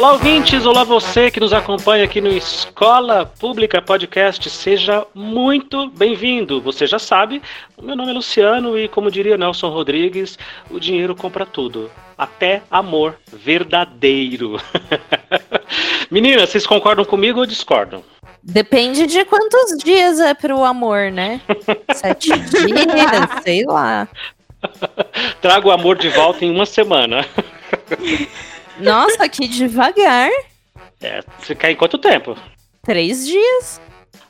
Olá, ouvintes! Olá, você que nos acompanha aqui no Escola Pública Podcast. Seja muito bem-vindo. Você já sabe, o meu nome é Luciano e, como diria Nelson Rodrigues, o dinheiro compra tudo. Até amor verdadeiro. Meninas, vocês concordam comigo ou discordam? Depende de quantos dias é pro amor, né? Sete dias, sei lá. Trago o amor de volta em uma semana. Nossa, que devagar. É, você quer em quanto tempo? Três dias.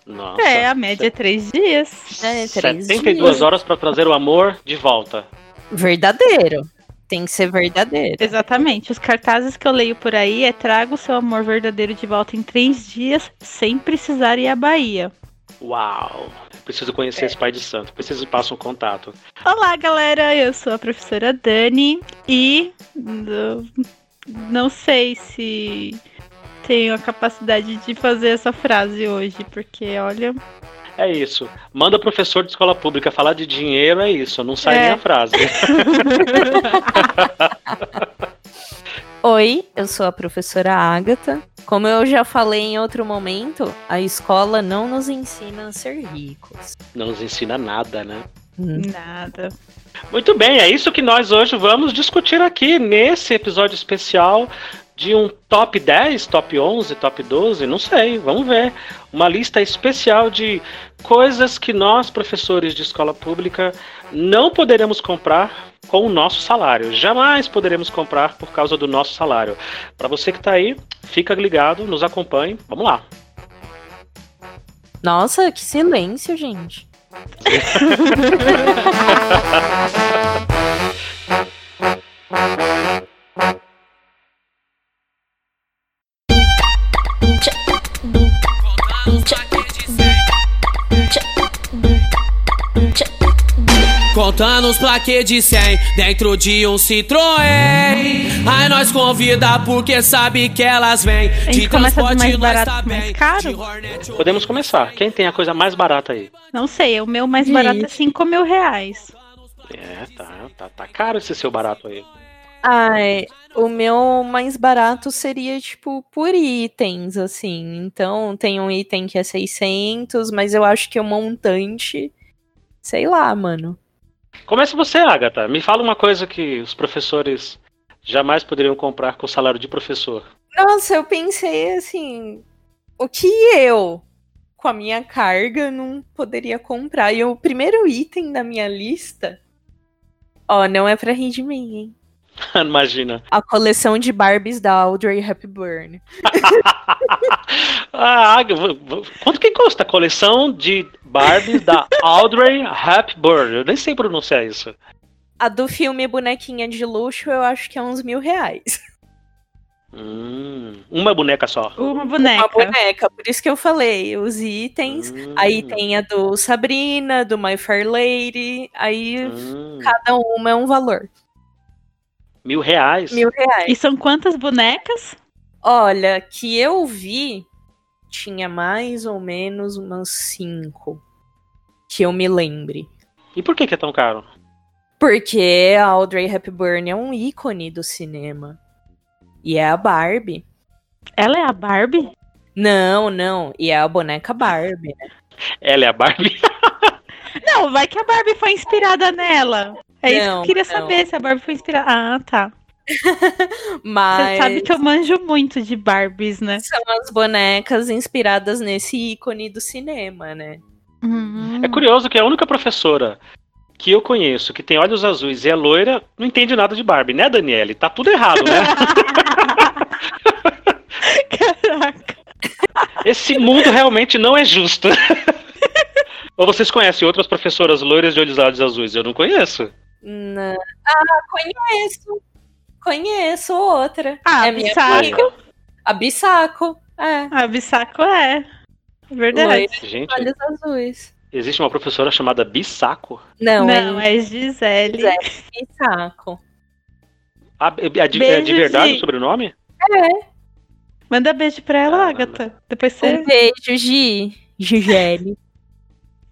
Nossa. É, a média é três dias. É, três 72 dias. horas para trazer o amor de volta. Verdadeiro. Tem que ser verdadeiro. Exatamente. Os cartazes que eu leio por aí é traga o seu amor verdadeiro de volta em três dias, sem precisar ir à Bahia. Uau! Preciso conhecer esse pai de santo. Preciso passar um contato. Olá, galera. Eu sou a professora Dani e uh, não sei se tenho a capacidade de fazer essa frase hoje, porque olha, É isso. Manda professor de escola pública falar de dinheiro, é isso. Não sai É. nem a frase. Oi, eu sou a professora Agatha. Como eu já falei em outro momento, a escola não nos ensina a ser ricos. Não nos ensina nada, né? Nada. Muito bem, é isso que nós hoje vamos discutir aqui nesse episódio especial de um top 10, top 11, top 12, não sei, vamos ver. Uma lista especial de coisas que nós, professores de escola pública, não poderemos comprar com o nosso salário. Jamais poderemos comprar por causa do nosso salário. Para você que está aí, fica ligado, nos acompanhe. Vamos lá. Nossa, que silêncio, gente. Música Contando os plaquês de 100 dentro de um Citroën. Aí nós convida porque sabe que elas vêm. A gente De começa do transporte mais nós barato tá mais caro? Podemos começar. Quem tem a coisa mais barata aí? Não sei, o meu mais barato é 5 mil reais. É, tá, tá, tá caro esse seu barato aí. Ai, o meu mais barato seria, tipo, por itens, assim. Então, tem um item que é 600, mas eu acho que o montante. Sei lá, mano. Comece você, Agatha. Me fala uma coisa que os professores jamais poderiam comprar com o salário de professor. Nossa, eu pensei assim. O que eu, com a minha carga, não poderia comprar? E o primeiro item da minha lista. Ó, não é de mim, hein? Imagina. A coleção de Barbies da Audrey Hepburn. Ah, quanto que custa a coleção de Barbies da Audrey Hepburn? Eu nem sei pronunciar isso. A do filme Bonequinha de Luxo, eu acho que é uns mil reais. Hum, uma boneca só. Uma boneca. Uma boneca, por isso que eu falei, os itens. Hum, Aí tem a do Sabrina, do My Fair Lady. Aí hum, cada uma é um valor. Mil reais? Mil reais. E são quantas bonecas? Olha, que eu vi, tinha mais ou menos umas cinco. Que eu me lembre. E por que, que é tão caro? Porque a Audrey Hepburn é um ícone do cinema. E é a Barbie. Ela é a Barbie? Não, não. E é a boneca Barbie. né? Ela é a Barbie? Não, vai que a Barbie foi inspirada nela. É isso que eu queria não. saber, se a Barbie foi inspirada. Ah, tá. Mas Você sabe que eu manjo muito de Barbies, né? são as bonecas inspiradas nesse ícone do cinema, né? Hum. É curioso que a única professora que eu conheço que tem olhos azuis e é loira não entende nada de Barbie, né, Daniele? Tá tudo errado, né? Caraca. Esse mundo realmente não é justo. Ou vocês conhecem outras professoras loiras de olhos azuis? Eu não conheço. Não. Ah, conheço. Conheço outra. Ah, é Bissaco. A Bissaco. É. A Bissaco é. Verdade. Loira. Gente, Olhos azuis. existe uma professora chamada Bissaco. Não, Não, é é Gisele. Gisele. Bissaco. Ah, é de, é de verdade Gi. o sobrenome? Manda beijo pra ela, Caramba. Agatha. Depois você. Um beijo, Gi. Gisele.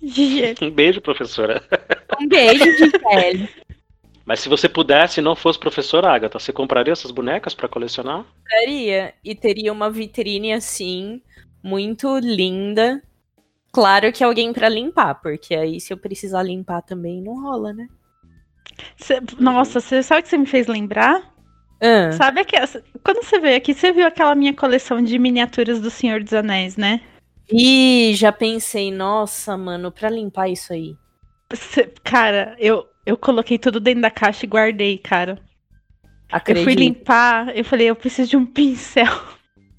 Gisele. Um beijo, professora. Um beijo, Gisele. Mas se você pudesse e não fosse professora Agatha, você compraria essas bonecas para colecionar? Compraria. E teria uma vitrine assim, muito linda. Claro que alguém para limpar, porque aí se eu precisar limpar também não rola, né? Cê- nossa, você sabe o que você me fez lembrar? Ah, Sabe que quando você veio aqui, você viu aquela minha coleção de miniaturas do Senhor dos Anéis, né? E já pensei, nossa, mano, pra limpar isso aí. Cê- cara, eu, eu coloquei tudo dentro da caixa e guardei, cara. Acredito. Eu fui limpar, eu falei, eu preciso de um pincel.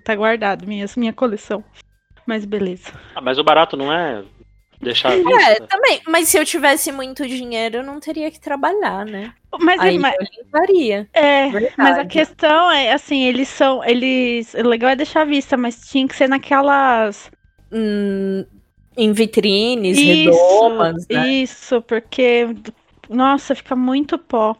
tá guardado, minha, minha coleção. Mas beleza. Ah, mas o barato não é deixar É, vista? também. Mas se eu tivesse muito dinheiro, eu não teria que trabalhar, né? Mas, Aí mas- eu limparia. é, Verdade. mas a questão é assim, eles são. Eles. O legal é deixar à vista, mas tinha que ser naquelas. Hum, em vitrines, Isso, redomas, né? isso, porque. Nossa, fica muito pó.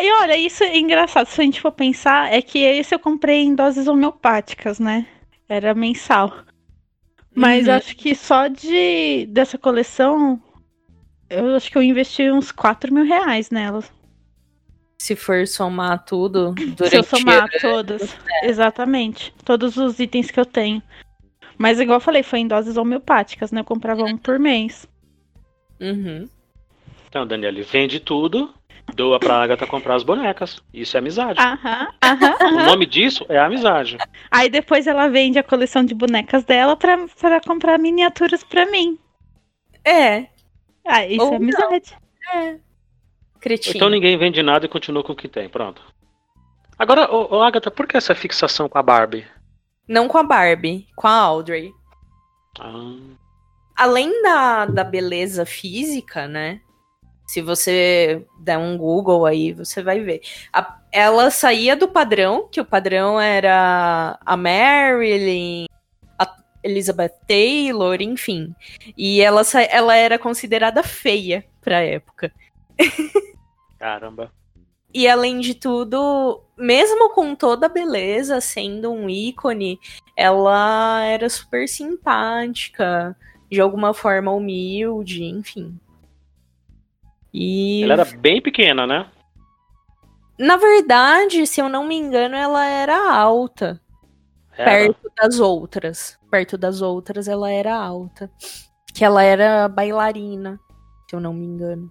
E olha, isso é engraçado. Se a gente for pensar, é que esse eu comprei em doses homeopáticas, né? Era mensal. Mas Uhum. acho que só de dessa coleção, eu acho que eu investi uns 4 mil reais nelas. Se for somar tudo durante Se eu somar todas. Exatamente. Todos os itens que eu tenho. Mas igual eu falei, foi em doses homeopáticas, né? Eu comprava um por mês. Uhum. Então, Daniele, vende tudo, doa pra Agatha comprar as bonecas. Isso é amizade. Aham, aham, O aham. nome disso é amizade. Aí depois ela vende a coleção de bonecas dela pra, pra comprar miniaturas pra mim. É, Ah, isso Ou é amizade. cretino. Então ninguém vende nada e continua com o que tem. Pronto. Agora, ô, ô, Agatha, por que essa fixação com a Barbie? Não com a Barbie, com a Audrey. Ah, Além da, da beleza física, né? Se você der um Google aí, você vai ver. A- ela saía do padrão, que o padrão era a Marilyn, a Elizabeth Taylor, enfim. E ela, ela era considerada feia pra época. caramba. E além de tudo, mesmo com toda a beleza, sendo um ícone, ela era super simpática, de alguma forma humilde, enfim. E Ela era bem pequena, né? na verdade, se eu não me engano, ela era alta, Era. perto das outras. Perto das outras, ela era alta. Que ela era bailarina, se eu não me engano.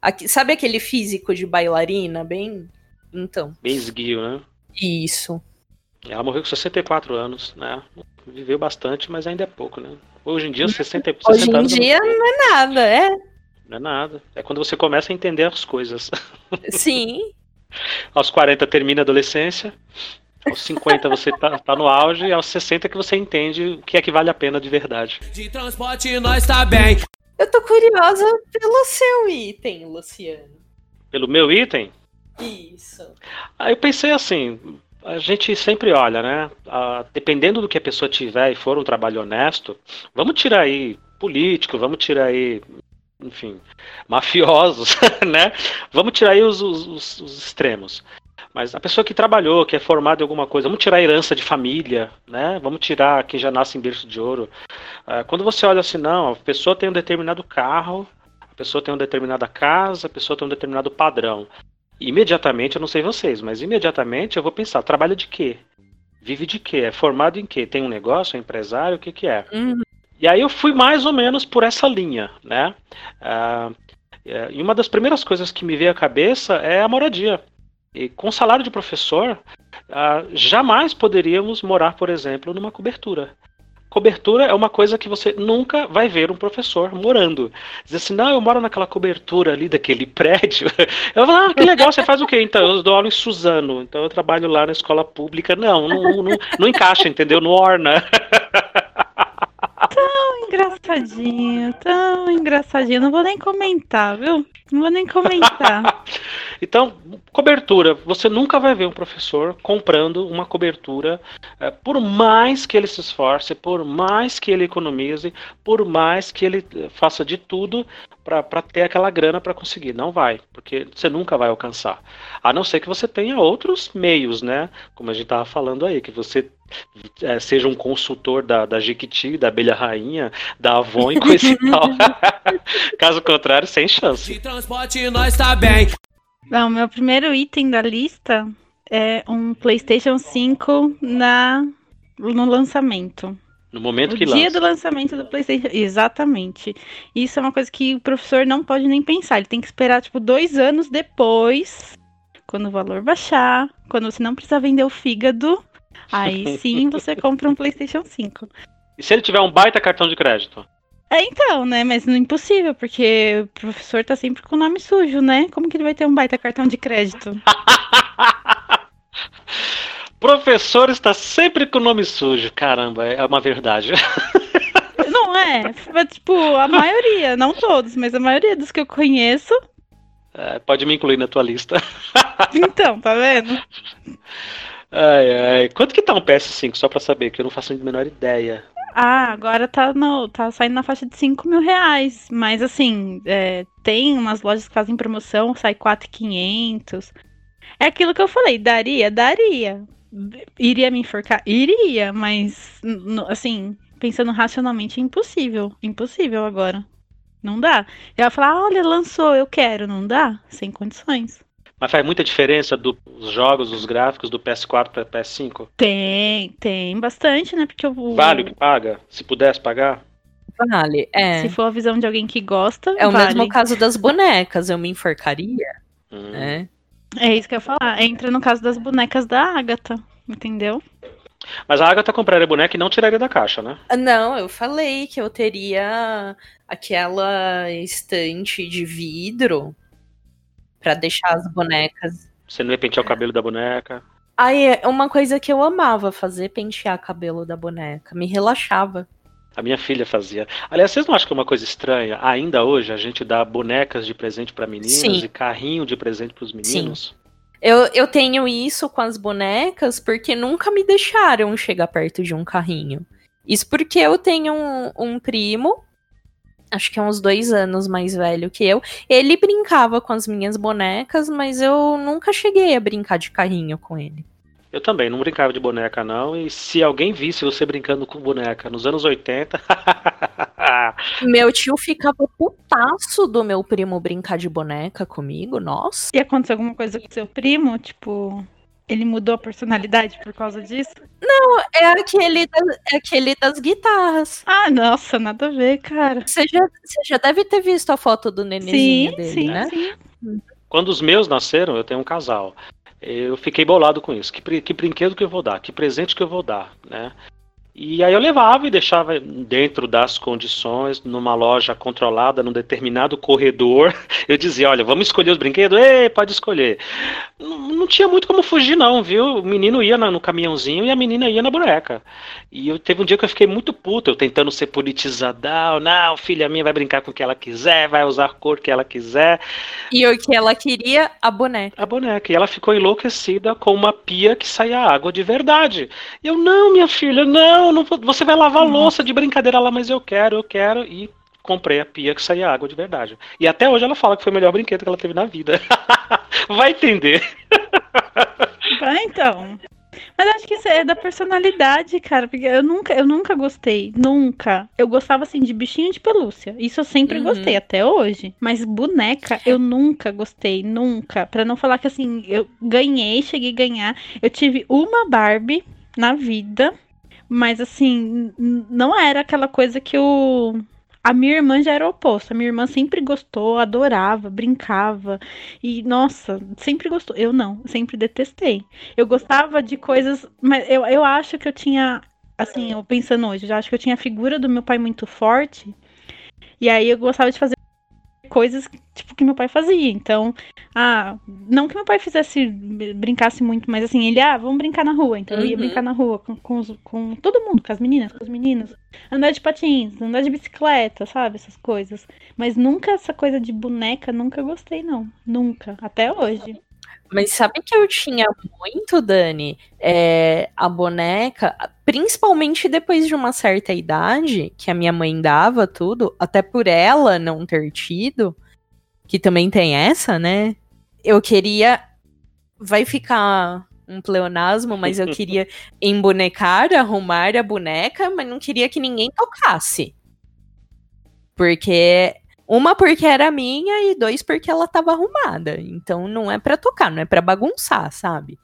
Aqui- sabe aquele físico de bailarina, bem? Então, Bem esguio, né? isso. Ela morreu com 64 anos, né? Viveu bastante, mas ainda é pouco, né? Hoje em dia, 60, 60 Hoje em anos é muito dia não é nada, é. Não é nada. É quando você começa a entender as coisas. Sim. Aos 40 termina a adolescência. Aos 50 você tá, tá no auge. E aos 60 que você entende o que é que vale a pena de verdade. De transporte nós tá bem. Eu tô curiosa pelo seu item, Luciano. Pelo meu item, Isso. aí eu pensei assim. A gente sempre olha, né? Ah, dependendo do que a pessoa tiver e for um trabalho honesto, vamos tirar aí político, vamos tirar aí, enfim, mafiosos, né? Vamos tirar aí os, os- os- os extremos. Mas a pessoa que trabalhou, que é formada em alguma coisa, vamos tirar a herança de família, né? Vamos tirar quem já nasce em berço de ouro. Ah, quando você olha assim, não, a pessoa tem um determinado carro, a pessoa tem uma determinada casa, a pessoa tem um determinado padrão. Imediatamente, eu não sei vocês, mas imediatamente eu vou pensar, trabalha de quê? Vive de quê? É formado em quê? Tem um negócio, é empresário, o que que é? Uhum. E aí eu fui mais ou menos por essa linha, né? É, e uma das primeiras coisas que me veio à cabeça é a moradia. E com salário de professor, ah, jamais poderíamos morar, por exemplo, numa cobertura. Cobertura é uma coisa que você nunca vai ver um professor morando. Dizer assim, não, eu moro naquela cobertura ali daquele prédio. Eu falo, ah, que legal, você faz o quê? Então, eu dou aula em Suzano, então eu trabalho lá na escola pública. Não, não, não, não encaixa, entendeu? Não orna. Engraçadinho, tão engraçadinho. Não vou nem comentar, viu? Não vou nem comentar. Então, cobertura. Você nunca vai ver um professor comprando uma cobertura, eh, por mais que ele se esforce, por mais que ele economize, por mais que ele eh, faça de tudo para ter aquela grana para conseguir. Não vai, porque você nunca vai alcançar. A não ser que você tenha outros meios, né? Como a gente estava falando aí, que você eh, seja um consultor da, da Jequiti, da Abelha Rainha, da Avon e coisa e tal. Caso contrário, sem chance. De transporte nós tá bem. Não, meu primeiro item da lista é um PlayStation 5 na, no lançamento. No momento o que dia lança. do lançamento do PlayStation. Exatamente. Isso é uma coisa que o professor não pode nem pensar. Ele tem que esperar, tipo, dois anos depois, quando o valor baixar, quando você não precisa vender o fígado. Aí sim você compra um PlayStation 5. E se ele tiver um baita cartão de crédito? É então, né? Mas não é impossível, porque o professor tá sempre com o nome sujo, né? Como que ele vai ter um baita cartão de crédito? Professor está sempre com o nome sujo. Caramba, é uma verdade. Não é? Tipo, a maioria, não todos, mas a maioria dos que eu conheço. É, pode me incluir na tua lista. Então, tá vendo? Ai, ai. Quanto que tá um PS5? Só pra saber, que eu não faço a menor ideia. Ah, agora tá, no, tá saindo na faixa de 5 mil reais. Mas assim, é, tem umas lojas que fazem promoção, sai 4,500. É aquilo que eu falei, daria? Daria. Iria me enforcar? Iria, mas assim, pensando racionalmente, é impossível. Impossível agora. Não dá. Eu ia falar, olha, lançou, eu quero. Não dá? Sem condições. Mas faz muita diferença dos jogos, dos gráficos do PS4 para PS5? Tem, tem bastante, né? Porque o. Vale o que paga? Se pudesse pagar? Vale, é. Se for a visão de alguém que gosta, É o vale. mesmo caso das bonecas, eu me enforcaria, Hum. né? É isso que eu ia falar. Entra no caso das bonecas da Agatha, entendeu? Mas a Agatha compraria boneca e não tiraria da caixa, né? Ah, Não, eu falei que eu teria aquela estante de vidro pra deixar as bonecas. Você não ia pentear o cabelo da boneca. Aí é uma coisa que eu amava fazer, pentear cabelo da boneca, me relaxava. A minha filha fazia. Aliás, vocês não acham que é uma coisa estranha? Ainda hoje a gente dá bonecas de presente para meninas Sim. e carrinho de presente para os meninos? Eu, eu tenho isso com as bonecas porque nunca me deixaram chegar perto de um carrinho. Isso porque eu tenho um, um primo, acho que é uns dois anos mais velho que eu. Ele brincava com as minhas bonecas, mas eu nunca cheguei a brincar de carrinho com ele. Eu também, não brincava de boneca, não. E se alguém visse você brincando com boneca nos anos 80. Meu tio ficava putaço do meu primo brincar de boneca comigo, nossa. E aconteceu alguma coisa com seu primo? Tipo, ele mudou a personalidade por causa disso? É aquele, da- é aquele das guitarras. Ah, nossa, nada a ver, cara. Você já, você já deve ter visto a foto do nenenzinho Sim, dele, sim, né? sim. Quando os meus nasceram, eu tenho um casal. Eu fiquei bolado com isso. Que, que brinquedo que eu vou dar? Que presente que eu vou dar, né? E aí eu levava e deixava dentro das condições, numa loja controlada, num determinado corredor. Eu dizia, olha, vamos escolher os brinquedos? Ei, pode escolher. Não, não tinha muito como fugir não, viu? O menino ia na- no caminhãozinho e a menina ia na boneca. E eu teve um dia que eu fiquei muito puto, eu tentando ser politizadão. Não, filha minha vai brincar com o que ela quiser, vai usar a cor que ela quiser. E o que ela queria, a boneca. a boneca. E ela ficou enlouquecida com uma pia que saía água de verdade. E eu, não, minha filha, não, não vou- você vai lavar a louça de brincadeira lá, mas eu quero, eu quero. E comprei a pia que saía água de verdade. E até hoje ela fala que foi o melhor brinquedo que ela teve na vida. vai entender. Ah, então. Mas acho que isso é da personalidade, cara. Porque eu nunca, eu nunca gostei. Nunca. Eu gostava, assim, de bichinho de pelúcia. Isso eu sempre Uhum. gostei, até hoje. Mas boneca, eu nunca gostei. Nunca. Pra não falar que, assim, eu ganhei, cheguei a ganhar. Eu tive uma Barbie na vida. Mas, assim, não era aquela coisa que o. A minha irmã já era o oposto. A minha irmã sempre gostou, adorava, brincava. E, nossa, sempre gostou. Eu não, sempre detestei. Eu gostava de coisas. Mas eu, eu acho que eu tinha. Assim, eu pensando hoje, eu já acho que eu tinha a figura do meu pai muito forte. E aí eu gostava de fazer coisas tipo que meu pai fazia. Então, ah, não que meu pai fizesse brincasse muito, mas assim, ele, ah, vamos brincar na rua. Então eu ia Uhum. brincar na rua com, com, os- com todo mundo, com as meninas, com os meninos. Andar de patins, andar de bicicleta, sabe? Essas coisas. Mas nunca essa coisa de boneca, nunca gostei, não. Nunca. Até hoje. Mas sabe que eu tinha muito, Dani? É, a boneca, principalmente depois de uma certa idade, que a minha mãe dava tudo, até por ela não ter tido, que também tem essa, né? Eu queria. Vai ficar um pleonasmo, mas eu queria embonecar, arrumar a boneca, mas não queria que ninguém tocasse. Porque Uma porque era minha e dois porque ela tava arrumada. Então não é pra tocar, não é pra bagunçar, sabe?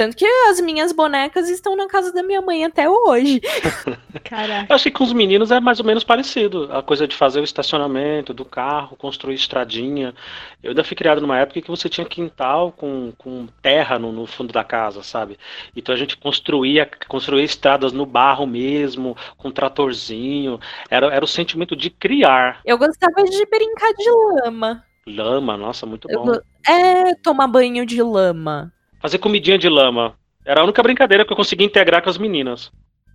Tanto que as minhas bonecas estão na casa da minha mãe até hoje. Caraca. Eu acho que com os meninos é mais ou menos parecido. A coisa de fazer o estacionamento do carro, construir estradinha. Eu ainda fui criado numa época que você tinha quintal com, com terra no, no fundo da casa, sabe? Então a gente construía, construía estradas no barro mesmo, com tratorzinho. Era, era o sentimento de criar. Eu gostava de brincar de lama. Lama, nossa, muito Eu bom. go- É, tomar banho de lama. Fazer comidinha de lama. Era a única brincadeira que eu conseguia integrar com as meninas.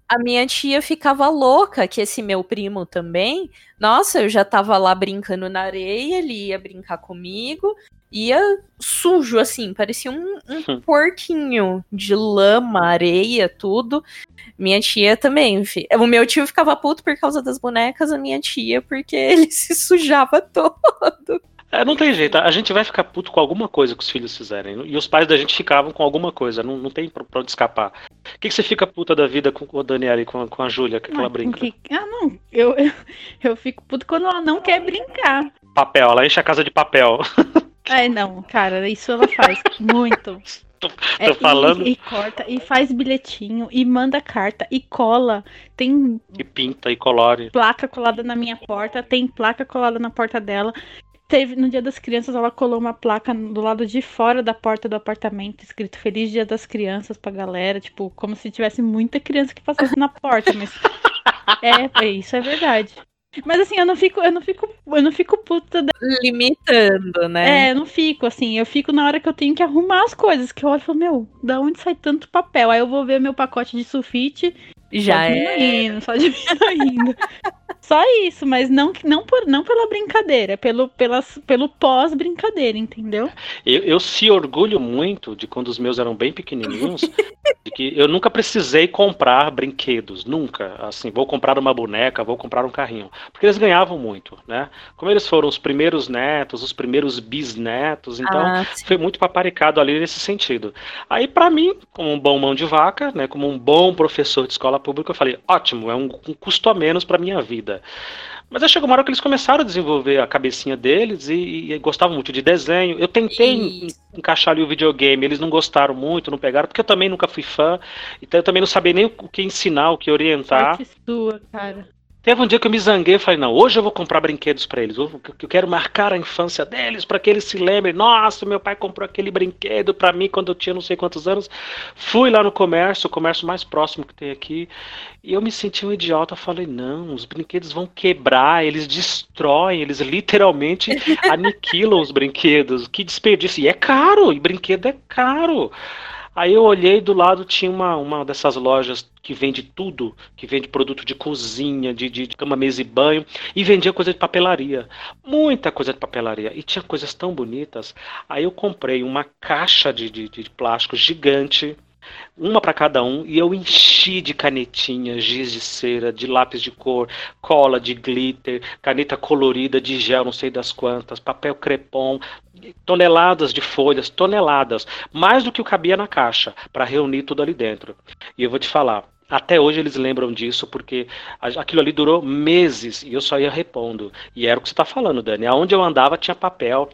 A minha tia ficava louca que esse meu primo também. Nossa, eu já tava lá brincando na areia, ele ia brincar comigo. Ia sujo, assim, parecia um, um Hum. porquinho de lama, areia, tudo. Minha tia também. O meu tio ficava puto por causa das bonecas, a minha tia, porque ele se sujava todo. É, não tem jeito. A gente vai ficar puto com alguma coisa que os filhos fizerem. E os pais da gente ficavam com alguma coisa. Não, não tem pra, pra onde escapar. O que, que você fica puta da vida com o Daniela e com a, com a Júlia, que ela Ah, brinca? que- ah, não. Eu, eu, eu fico puto quando ela não quer brincar. Papel, ela enche a casa de papel. Ai, não, cara, isso ela faz muito. Tô- É, tô falando. E, e corta, e faz bilhetinho, e manda carta, e cola. Tem E pinta e colore. placa colada na minha porta, tem placa colada na porta dela. Teve no Dia das Crianças, ela colou uma placa do lado de fora da porta do apartamento, escrito Feliz Dia das Crianças pra galera, tipo, como se tivesse muita criança que passasse na porta, mas é, é isso é verdade. Mas assim, eu não fico, eu não fico, eu não fico puta da... Limitando, né? É, eu não fico assim, eu fico na hora que eu tenho que arrumar as coisas, que eu olho e falo, meu, da onde sai tanto papel? Aí eu vou ver meu pacote de sulfite Já só é. só diminuindo. só isso, mas não, não, por, não pela brincadeira, é pelo, pelas, pelo pós-brincadeira, entendeu? Eu, eu se orgulho muito de quando os meus eram bem pequenininhos, de que eu nunca precisei comprar brinquedos, nunca. Assim, vou comprar uma boneca, vou comprar um carrinho, porque eles ganhavam muito, né? Como eles foram os primeiros netos, os primeiros bisnetos, então Ah, foi muito paparicado ali nesse sentido. Aí, pra mim, como um bom mão de vaca, né, como um bom professor de escola pública, eu falei, ótimo, é um, um custo a menos pra minha vida. Mas aí chegou uma hora que eles começaram a desenvolver a cabecinha deles e, e gostavam muito de desenho. Eu tentei Isso. encaixar ali o videogame, eles não gostaram muito, não pegaram, porque eu também nunca fui fã, então eu também não sabia nem o que ensinar, o que orientar. Sorte sua, cara. Teve um dia que eu me zanguei e falei, não, hoje eu vou comprar brinquedos pra eles. Eu, eu quero marcar a infância deles para que eles se lembrem. Nossa, meu pai comprou aquele brinquedo pra mim quando eu tinha não sei quantos anos. Fui lá no comércio, o comércio mais próximo que tem aqui, e eu me senti um idiota. Falei, não, os brinquedos vão quebrar, eles destroem, eles literalmente aniquilam os brinquedos. Que desperdício. E é caro, e brinquedo é caro. Aí eu olhei do lado tinha uma, uma dessas lojas que vende tudo, que vende produto de cozinha, de, de, de cama, mesa e banho, e vendia coisa de papelaria. Muita coisa de papelaria. E tinha coisas tão bonitas. Aí eu comprei uma caixa de, de, de plástico gigante, uma para cada um, e eu enchi de canetinha, giz de cera, de lápis de cor, cola de glitter, caneta colorida de gel, não sei das quantas, papel crepom, toneladas de folhas, toneladas, mais do que o cabia na caixa, para reunir tudo ali dentro. E eu vou te falar, até hoje eles lembram disso, porque aquilo ali durou meses e eu só ia repondo. E era o que você está falando, Dani. Aonde eu andava tinha papel,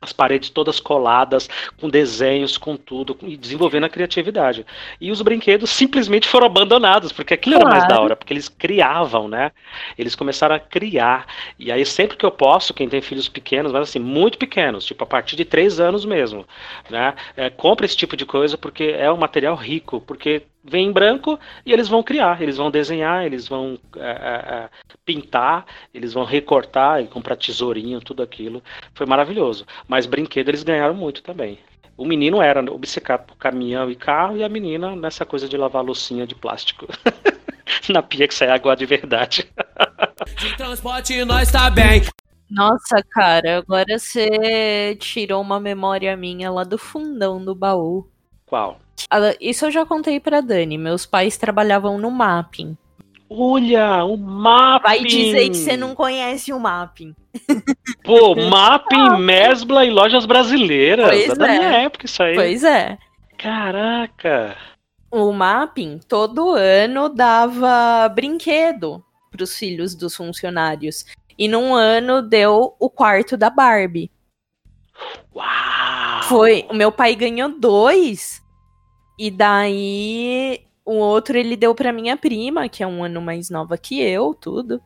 as paredes todas coladas, com desenhos, com tudo, e desenvolvendo a criatividade. E os brinquedos simplesmente foram abandonados, porque aquilo era mais Claro. da hora, porque eles criavam, né? Eles começaram a criar. E aí, sempre que eu posso, quem tem filhos pequenos, mas assim, muito pequenos, tipo a partir de três anos mesmo, né? É, compra esse tipo de coisa porque é um material rico, porque vem em branco e eles vão criar, eles vão desenhar, eles vão é, é, é, pintar, eles vão recortar e comprar tesourinho, tudo aquilo. Foi maravilhoso. Mas brinquedo eles ganharam muito também. O menino era obcecado por caminhão e carro e a menina nessa coisa de lavar loucinha de plástico. Na pia que sai água de verdade. De transporte nós tá bem. Nossa, cara, agora você tirou uma memória minha lá do fundão do baú. Qual? Ah, Isso eu já contei pra Dani. Meus pais trabalhavam no mapping. Olha, o mapping! Vai dizer que você não conhece o mapping. Pô, mapping, Mesbla e lojas brasileiras. Pois é da é. minha época isso aí. Pois é. Caraca! O mapping todo ano dava brinquedo pros filhos dos funcionários. E num ano deu o quarto da Barbie. Uau! Foi, o meu pai ganhou dois. E daí o outro ele deu pra minha prima, que é um ano mais nova que eu, tudo.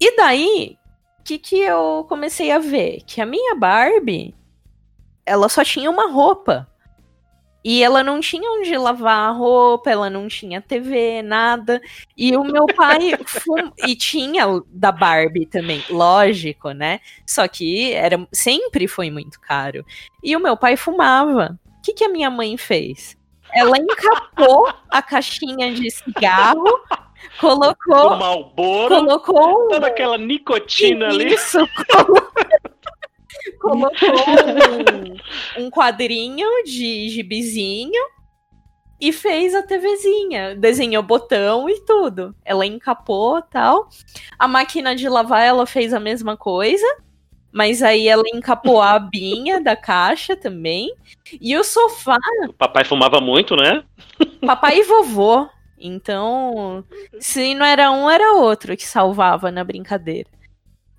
E daí, o que que eu comecei a ver? Que a minha Barbie, ela só tinha uma roupa. E ela não tinha onde lavar a roupa, ela não tinha TV, nada. E o meu pai. fum... E tinha o da Barbie também, lógico, né? Só que era sempre foi muito caro. E o meu pai fumava. O que, que a minha mãe fez? Ela encapou a caixinha de cigarro, colocou. Do Malboro, Colocou. toda aquela nicotina ali. Isso, colo- colocou um, um quadrinho de gibizinho e fez a TVzinha. Desenhou botão e tudo. Ela encapou tal. A máquina de lavar, ela fez a mesma coisa. Mas aí ela encapou a abinha da caixa também. E o sofá, O papai fumava muito, né? papai e vovô. Então, se não era um, era outro que salvava na brincadeira.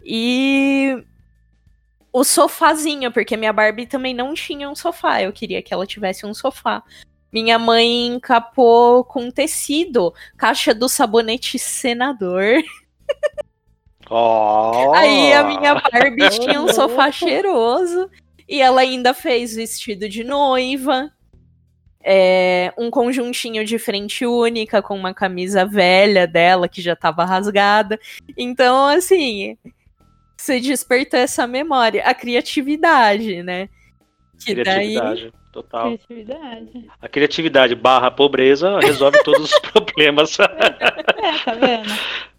E o sofazinho, porque minha Barbie também não tinha um sofá. Eu queria que ela tivesse um sofá. Minha mãe encapou com tecido, caixa do sabonete senador. Ó. Aí a minha Barbie tinha um sofá cheiroso. E ela ainda fez vestido de noiva. é, um conjuntinho de frente única com uma camisa velha dela que já tava rasgada. Então, assim, você despertou essa memória, a criatividade, né? Que daí. Criatividade, total. Criatividade. A criatividade barra pobreza resolve todos os problemas. É, tá vendo?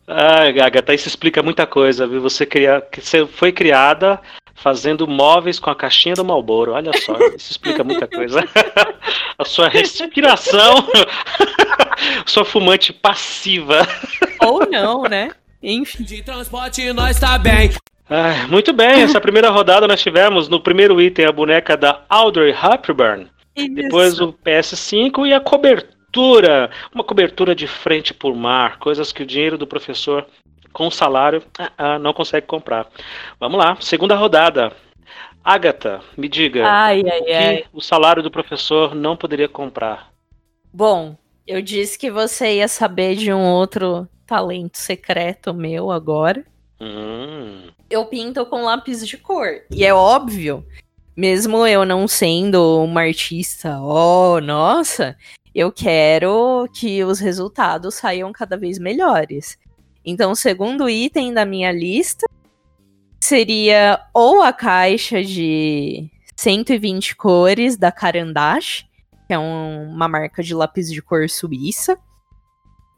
Ai, Agatha, isso explica muita coisa, viu? Você, cria... você foi criada fazendo móveis com a caixinha do Malboro. Olha só, isso explica muita coisa. a sua respiração, sua fumante passiva. Ou não, né? Enfim. De transporte nós tá bem. Ai, muito bem, essa primeira rodada nós tivemos no primeiro item a boneca da Audrey Hepburn, depois o PS5 e a cobertura, uma cobertura de frente por mar, coisas que o dinheiro do professor com salário ah, ah, não consegue comprar. Vamos lá, segunda rodada. Agatha, me diga, Ai, o ai, que ai. o salário do professor não poderia comprar? Bom, eu disse que você ia saber de um outro talento secreto meu agora. Hum, eu pinto com lápis de cor. E é óbvio, mesmo eu não sendo uma artista, oh, nossa, eu quero que os resultados saiam cada vez melhores. Então, o segundo item da minha lista seria ou a caixa de 120 cores da Carandache, que é um- uma marca de lápis de cor suíça,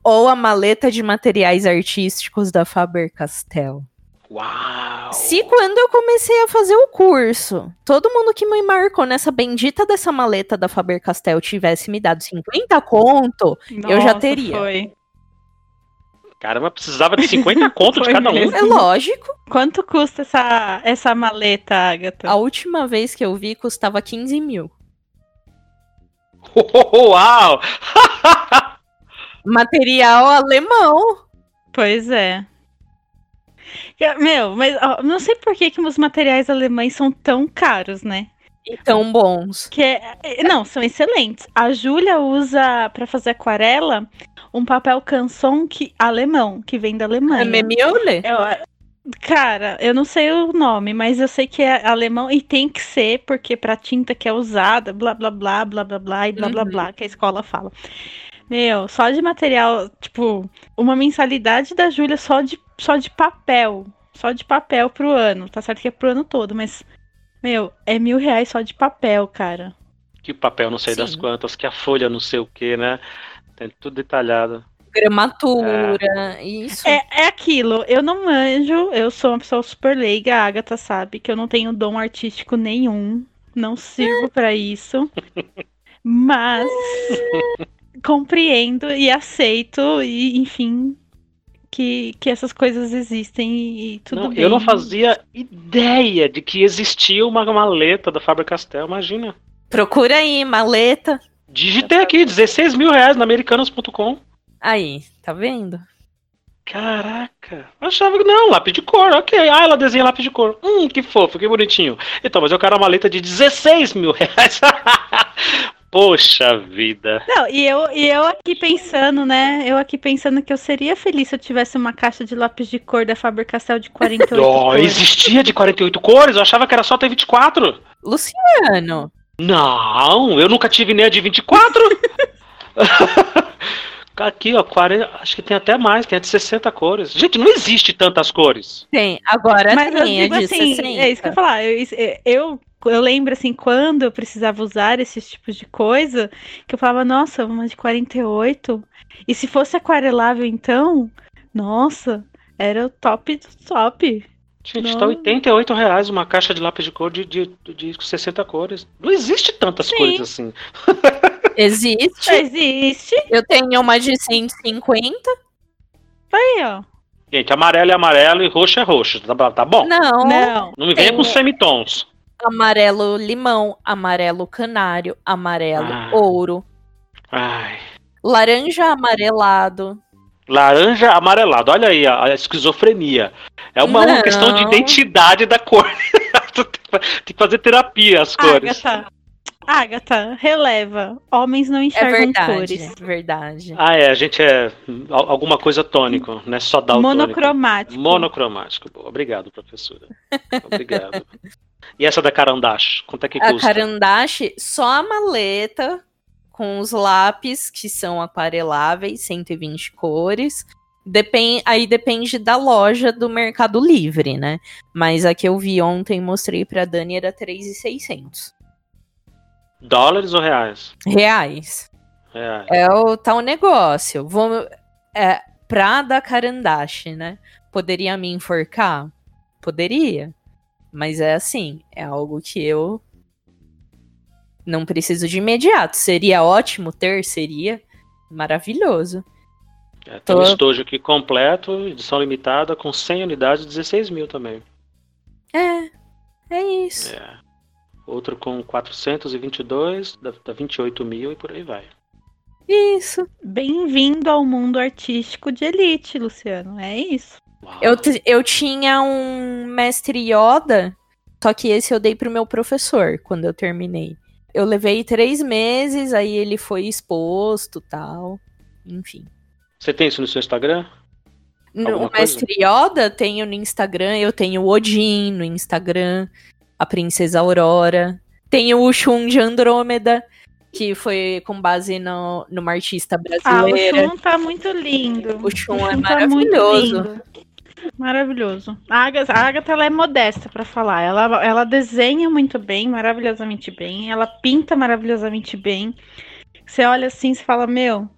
ou a maleta de materiais artísticos da Faber-Castell. uau! Se quando eu comecei a fazer o curso, todo mundo que me marcou nessa bendita dessa maleta da Faber-Castell tivesse me dado 50 conto, Eu já Nossa, teria. Foi. Caramba, precisava de 50 conto de cada um. mesmo. é lógico. Quanto custa essa, essa maleta, Agatha? A última vez que eu vi custava 15 mil. Uau! Material alemão. Pois é. Meu, mas ó, não sei por que, que os materiais alemães são tão caros, né? E tão bons. Que é- é- não, são excelentes. A Júlia usa pra fazer aquarela um papel canson que alemão, que vem da Alemanha. Memiole? Eu- cara, eu não sei o nome, mas eu sei que é alemão e tem que ser porque pra tinta que é usada, blá blá blá blá blá blá e blá blá Uhum. blá que a escola fala. Meu, só de material, tipo, uma mensalidade da Júlia só de só de papel, só de papel pro ano. Tá certo que é pro ano todo, mas meu, é mil reais só de papel, cara. Que papel não sei das Sim. quantas, que a folha não sei o que, né? Tem tudo detalhado. Gramatura. Isso. É, é aquilo, eu não manjo, eu sou uma pessoa super leiga, a Agatha sabe que eu não tenho dom artístico nenhum, não sirvo pra isso, mas compreendo e aceito, e enfim, que, que essas coisas existem e, tudo Não, bem. eu não fazia ideia de que existia uma maleta da Faber-Castell, imagina. Procura aí, maleta. Digitei aqui, 16 mil reais na americanos.com. Aí, tá vendo? Caraca. Eu achava que não, lápis de cor, ok. Ah, ela desenha lápis de cor. Hum, que fofo, que bonitinho. Então, mas eu quero uma maleta de 16 mil reais. Poxa vida. Não, e eu, e eu aqui pensando, né? Eu aqui pensando que eu seria feliz se eu tivesse uma caixa de lápis de cor da Faber-Castell de 48 Oh, cores. existia de 48 cores? Eu achava que era só até 24. Luciano. Não, eu nunca tive nem a de 24. Aqui, ó, 40, acho que tem até mais, tem a de 60 cores. Gente, não existe tantas cores. Tem. Agora Mas eu tem a digo de assim, 60. é isso que eu ia falar. Eu, eu, eu lembro assim, quando eu precisava usar esses tipos de coisa, que eu falava, nossa, uma de 48. E se fosse aquarelável, então, nossa, era o top do top. Gente, Não. tá 88 reais uma caixa de lápis de cor de, de, de 60 cores. Não existe tantas Sim. cores assim. Existe. Existe. Eu tenho uma de 150. Aí, ó. Gente, amarelo é amarelo e roxo é roxo. Tá, tá bom? Não. Não. Não me venha com semitons. Amarelo limão, amarelo canário, amarelo Ah. ouro, Ai. laranja amarelado. Laranja amarelado. Olha aí a, a esquizofrenia. É uma, uma questão de identidade da cor. Tem que fazer terapia as cores. Agatha. Agatha, releva. Homens não É enxergam verdade, cores. verdade. Ah, é. A gente é al- alguma coisa tônico, não é só daltônico. Monocromático. Monocromático. Boa, Obrigado, professora. Obrigado. E essa da Carandache, quanto é que A custa? carandache, só a maleta com os lápis que são aquareláveis, 120 cores. Depen aí depende da loja do Mercado Livre, né? Mas a que eu vi ontem, mostrei pra Dani, era 3,600 Dólares ou reais? reais. Reais. É o tal negócio. Vou, é, pra da carandache, né? Poderia me enforcar? Poderia. Mas é assim, é algo que eu não preciso de imediato. Seria ótimo ter, seria maravilhoso. É, tem um Tô- estojo aqui completo, edição limitada, com 100 unidades, 16 mil também. É, é isso. É. Outro com 422, dá, dá 28 mil e por aí vai. Isso. Bem-vindo ao mundo artístico de elite, Luciano. É isso. Uau. Eu, eu tinha um mestre Yoda, só que esse eu dei pro meu professor quando eu terminei. Eu levei três meses, aí ele foi exposto tal. Enfim. Você tem isso no seu Instagram? No, Alguma o mestre Yoda tenho no Instagram, eu tenho o Odin no Instagram, a Princesa Aurora. Tenho o Shun de Andrômeda, que foi com base no, numa artista Ah, o brasileira. Shun tá muito lindo. O Shun é tá muito maravilhoso. Maravilhoso. A Agatha, a Agatha ela é modesta pra falar. Ela, ela desenha muito bem, maravilhosamente bem. Ela pinta maravilhosamente bem. Você olha assim e fala, meu.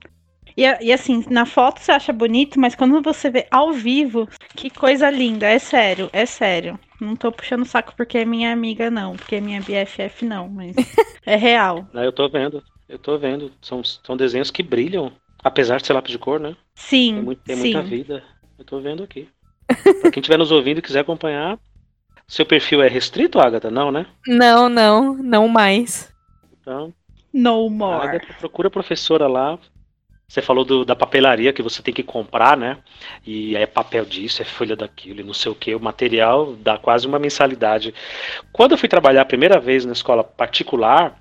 E, e assim, na foto você acha bonito, mas quando você vê ao vivo, que coisa linda. É sério, é sério. Não tô puxando o saco porque é minha amiga, não. Porque é minha BFF, não. Mas é real. Eu tô vendo, eu tô vendo. São, são desenhos que brilham, apesar de ser lápis de cor, né? Sim, Tem, muito- tem sim. muita vida. Eu tô vendo aqui. Pra quem estiver nos ouvindo e quiser acompanhar, seu perfil é restrito, Agatha? Não, né? Não, não, não mais. Então, No more. Agatha procura a professora lá. Você falou do- da papelaria que você tem que comprar, né? E é papel disso, é folha daquilo, e não sei o que. O material dá quase uma mensalidade. Quando eu fui trabalhar a primeira vez na escola particular,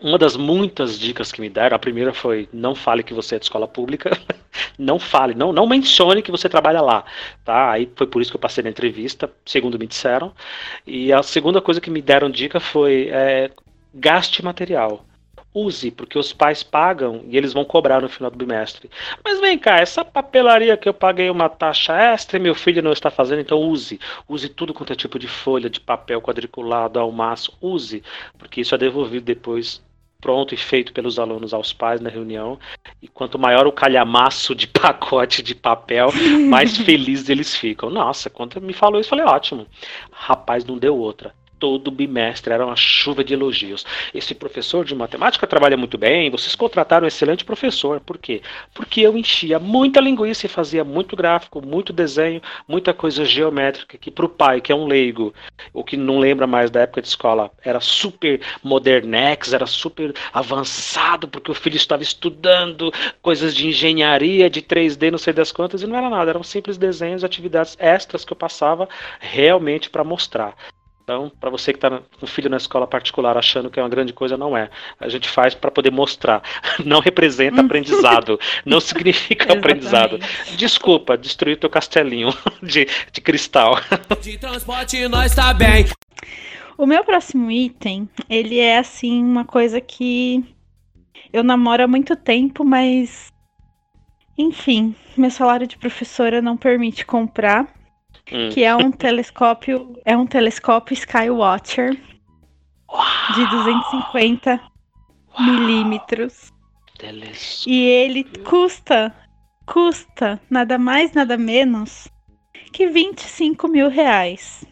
uma das muitas dicas que me deram, a primeira foi não fale que você é de escola pública, não fale, não, não mencione que você trabalha lá, tá? Aí foi por isso que eu passei na entrevista, segundo me disseram. E a segunda coisa que me deram dica foi é, gaste material. Use, porque os pais pagam e eles vão cobrar no final do bimestre. Mas vem cá, essa papelaria que eu paguei uma taxa extra e meu filho não está fazendo, então use. Use tudo quanto é tipo de folha, de papel quadriculado, ao maço. Use, porque isso é devolvido depois pronto e feito pelos alunos aos pais na reunião. E quanto maior o calhamaço de pacote de papel, mais felizes eles ficam. Nossa, quando me falou isso, falei, ótimo. Rapaz, não deu outra. Todo bimestre, era uma chuva de elogios. Esse professor de matemática trabalha muito bem, vocês contrataram um excelente professor. Por quê? Porque eu enchia muita linguiça e fazia muito gráfico, muito desenho, muita coisa geométrica, que para o pai, que é um leigo, o que não lembra mais da época de escola, era super modernex, era super avançado, porque o filho estava estudando coisas de engenharia, de 3D, não sei das quantas, e não era nada, eram simples desenhos, atividades extras que eu passava realmente para mostrar. Então, para você que está com filho na escola particular achando que é uma grande coisa, não é. A gente faz para poder mostrar. Não representa aprendizado. não significa aprendizado. Desculpa, destruir teu castelinho de, de cristal. De transporte, nós tá bem. O meu próximo item, ele é assim, uma coisa que eu namoro há muito tempo, mas. Enfim, meu salário de professora não permite comprar hum. que é um telescópio, é um telescópio Skywatcher Uau. de 250 Uau. milímetros. E ele custa, custa nada mais, nada menos que 25 mil reais.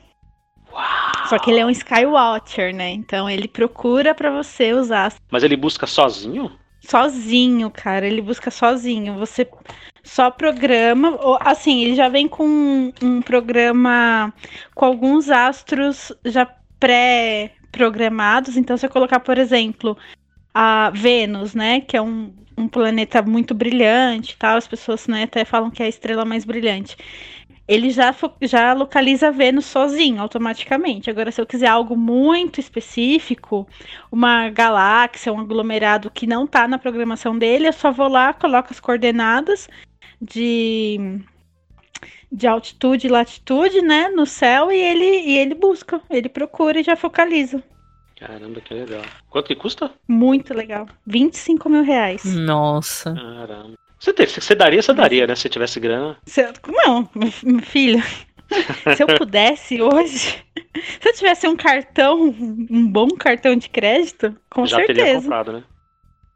Uau. Só que ele é um Skywatcher, né? Então ele procura para você usar. Mas ele busca sozinho? Sozinho, cara. Ele busca sozinho. Você só programa. Assim, ele já vem com um programa com alguns astros já pré-programados. Então, se eu colocar, por exemplo, a Vênus, né? Que é um, um planeta muito brilhante tal. As pessoas né, até falam que é a estrela mais brilhante ele já, já localiza Vênus sozinho, automaticamente. Agora, se eu quiser algo muito específico, uma galáxia, um aglomerado que não está na programação dele, eu só vou lá, coloco as coordenadas de, de altitude e latitude, né, no céu, e ele, e ele busca, ele procura e já focaliza. Caramba, que legal. Quanto que custa? Muito legal. 25 mil reais. Nossa. Caramba. Você, te, você daria, você daria, né? Se tivesse grana. Se, não, filho. se eu pudesse hoje, se eu tivesse um cartão, um bom cartão de crédito, com Já certeza. Já teria comprado, né?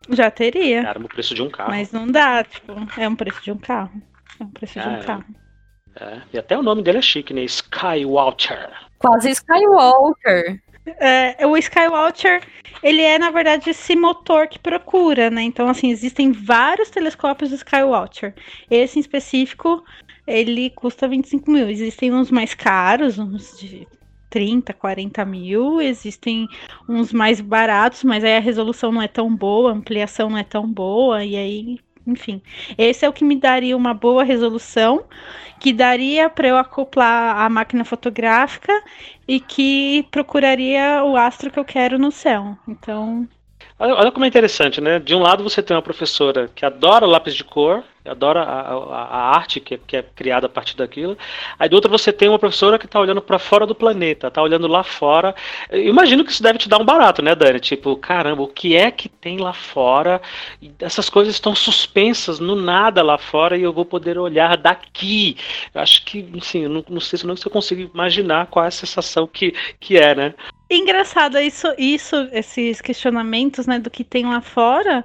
Já teria. Caramba, o preço de um carro. Mas não dá, tipo, é um preço de um carro. É um preço de um carro. É, e até o nome dele é chique, né? Skywalker. Quase Skywalker. É, o Skywatcher, ele é, na verdade, esse motor que procura, né? Então, assim, existem vários telescópios do Skywatcher. Esse em específico, ele custa 25 mil. Existem uns mais caros, uns de 30, 40 mil. Existem uns mais baratos, mas aí a resolução não é tão boa, a ampliação não é tão boa, e aí enfim, esse é o que me daria uma boa resolução, que daria para eu acoplar a máquina fotográfica e que procuraria o astro que eu quero no céu. Então, Olha, como é interessante, né? De um lado você tem uma professora que adora lápis de cor, adora a, a, a arte que, que, é criada a partir daquilo. Aí do outro você tem uma professora que está olhando para fora do planeta, está olhando lá fora. Eu imagino que isso deve te dar um barato, né, Dani? Tipo, caramba, o que é que tem lá fora? essas coisas estão suspensas no nada lá fora e eu vou poder olhar daqui. Eu acho que, assim, não, não sei se eu consigo imaginar qual é a sensação que, que é, né? Engraçado isso, isso, esses questionamentos, né, do que tem lá fora.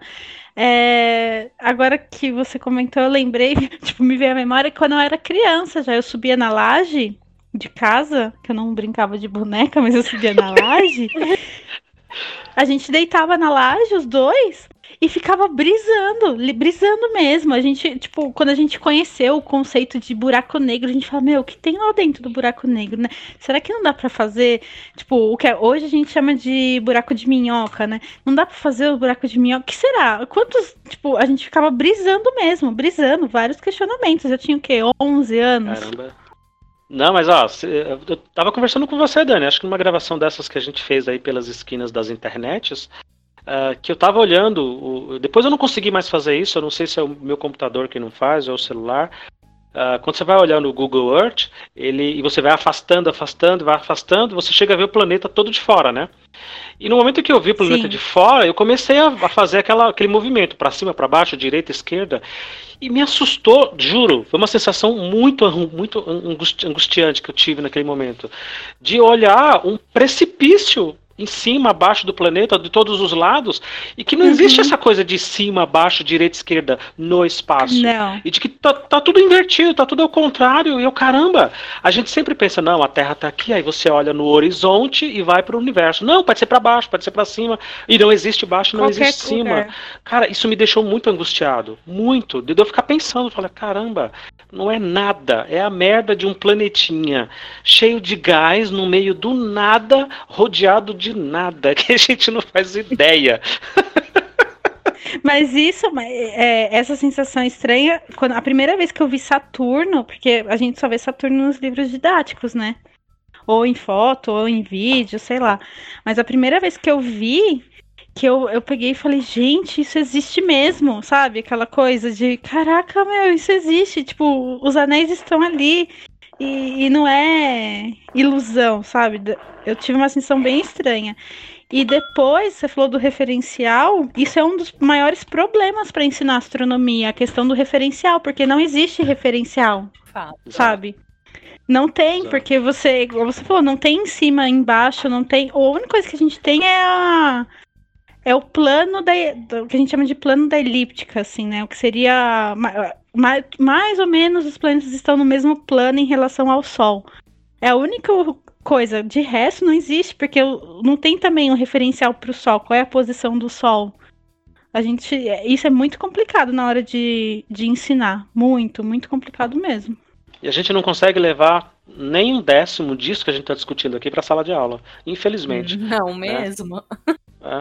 É, agora que você comentou, eu lembrei, tipo, me veio a memória que quando eu era criança, já eu subia na laje de casa, que eu não brincava de boneca, mas eu subia na laje. a gente deitava na laje, os dois, e ficava brisando, brisando mesmo. A gente, tipo, quando a gente conheceu o conceito de buraco negro, a gente fala, meu, o que tem lá dentro do buraco negro, né? Será que não dá para fazer, tipo, o que é, hoje a gente chama de buraco de minhoca, né? Não dá para fazer o buraco de minhoca? O que será? Quantos, tipo, a gente ficava brisando mesmo, brisando, vários questionamentos. Eu tinha o quê? 11 anos. Caramba. Não, mas ó, eu tava conversando com você, Dani. Acho que numa gravação dessas que a gente fez aí pelas esquinas das internets, Uh, que eu estava olhando, o, depois eu não consegui mais fazer isso, eu não sei se é o meu computador que não faz ou o celular. Uh, quando você vai olhando o Google Earth, ele, e você vai afastando, afastando, vai afastando, você chega a ver o planeta todo de fora, né? E no momento que eu vi o planeta Sim. de fora, eu comecei a, a fazer aquela, aquele movimento para cima, para baixo, direita, esquerda, e me assustou, juro. Foi uma sensação muito, muito angustiante que eu tive naquele momento, de olhar um precipício em cima, abaixo do planeta, de todos os lados, e que não existe Uhum. essa coisa de cima, abaixo, direita, esquerda no espaço. Não. E de que tá, tá tudo invertido, tá tudo ao contrário. E eu, caramba, a gente sempre pensa, não, a Terra tá aqui, aí você olha no horizonte e vai pro universo. Não, pode ser para baixo, pode ser para cima. E não existe baixo, não Qualquer existe cima. lugar. Cara, isso me deixou muito angustiado. Muito. De eu ficar pensando, falar, caramba, não é nada. É a merda de um planetinha cheio de gás no meio do nada, rodeado de nada, que a gente não faz ideia. Mas isso, é, essa sensação estranha, quando a primeira vez que eu vi Saturno, porque a gente só vê Saturno nos livros didáticos, né? Ou em foto, ou em vídeo, sei lá. Mas a primeira vez que eu vi, que eu, eu peguei e falei, gente, isso existe mesmo, sabe? Aquela coisa de, caraca, meu, isso existe. Tipo, os anéis estão ali. E, e não é ilusão, sabe? Eu tive uma sensação bem estranha. E depois, você falou do referencial, isso é um dos maiores problemas para ensinar astronomia, a questão do referencial, porque não existe referencial, Fato. sabe? Não tem, Exato. porque você, igual você falou, não tem em cima, embaixo, não tem. A única coisa que a gente tem é a é o plano da do que a gente chama de plano da elíptica, assim, né? O que seria ma- ma- mais ou menos os planetas estão no mesmo plano em relação ao Sol. É a única coisa. De resto, não existe, porque não tem também um referencial para o Sol. Qual é a posição do Sol? A gente, isso é muito complicado na hora de, de ensinar. Muito, muito complicado mesmo. E a gente não consegue levar nem um décimo disso que a gente está discutindo aqui para a sala de aula, infelizmente. Não mesmo. É,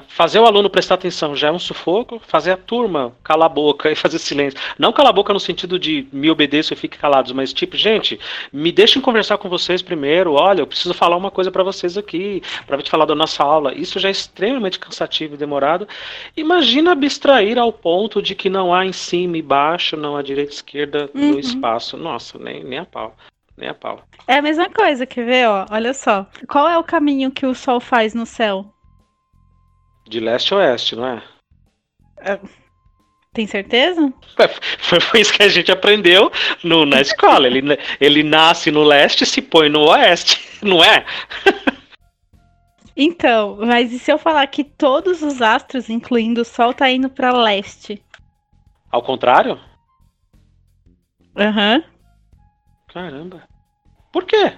fazer o aluno prestar atenção já é um sufoco, fazer a turma calar a boca e fazer silêncio. Não calar a boca no sentido de me obedeça e fique calados, mas tipo, gente, me deixem conversar com vocês primeiro. Olha, eu preciso falar uma coisa para vocês aqui, para te falar da nossa aula. Isso já é extremamente cansativo e demorado. Imagina abstrair ao ponto de que não há em cima e baixo, não há direita e esquerda Uhum. no espaço. Nossa, nem, nem a pau. Nem a pau. É a mesma coisa, quer ver? Ó, olha só. Qual é o caminho que o Sol faz no céu? De leste a oeste, não é? Tem certeza? Foi, foi isso que a gente aprendeu no- na escola. Ele, ele nasce no leste e se põe no oeste, não é? Então, mas e se eu falar que todos os astros, incluindo o Sol, tá indo para leste? Ao contrário? Aham. Caramba. Por quê?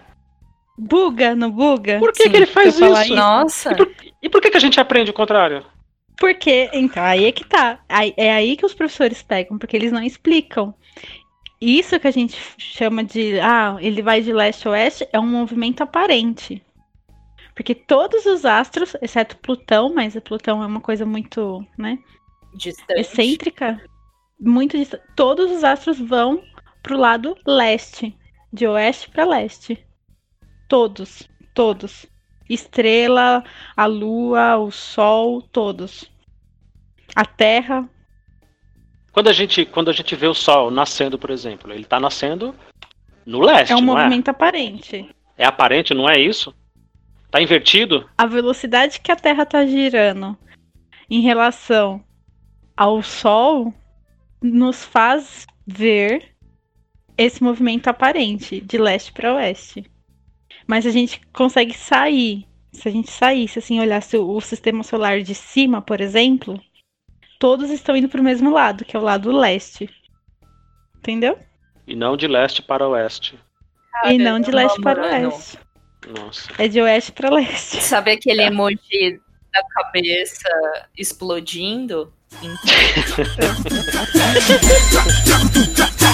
Buga, não buga? Por que, Sim, que ele faz isso? isso- Nossa. E por, e por que, que a gente aprende o contrário? Porque, então, aí é que tá. Aí- é aí que os professores pegam, porque eles não explicam. Isso que a gente chama de, ah, ele vai de leste a oeste, é um movimento aparente. Porque todos os astros, exceto Plutão, mas Plutão é uma coisa muito, né, Distante. excêntrica, muito dist- todos os astros vão pro lado leste, de oeste para leste. Todos, todos. Estrela, a lua, o sol, todos. A terra, Quando a gente, quando a gente vê o Sol nascendo, por exemplo, ele está nascendo no leste, é um não movimento aparente. é? É aparente, não é isso? Tá invertido? A velocidade que a Terra está girando em relação ao Sol nos faz ver esse movimento aparente de leste para oeste. Mas a gente consegue sair. Se a gente saísse, assim, olhasse o, o sistema solar de cima, por exemplo, todos estão indo para o mesmo lado, que é o lado leste. Entendeu? E não de leste para oeste. e não de leste para mano. oeste. Nossa. É de oeste para leste. Sabe aquele emoji da cabeça explodindo? Então,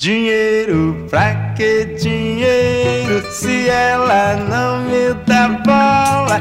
Dinheiro, pra que dinheiro se ela não me dá bola?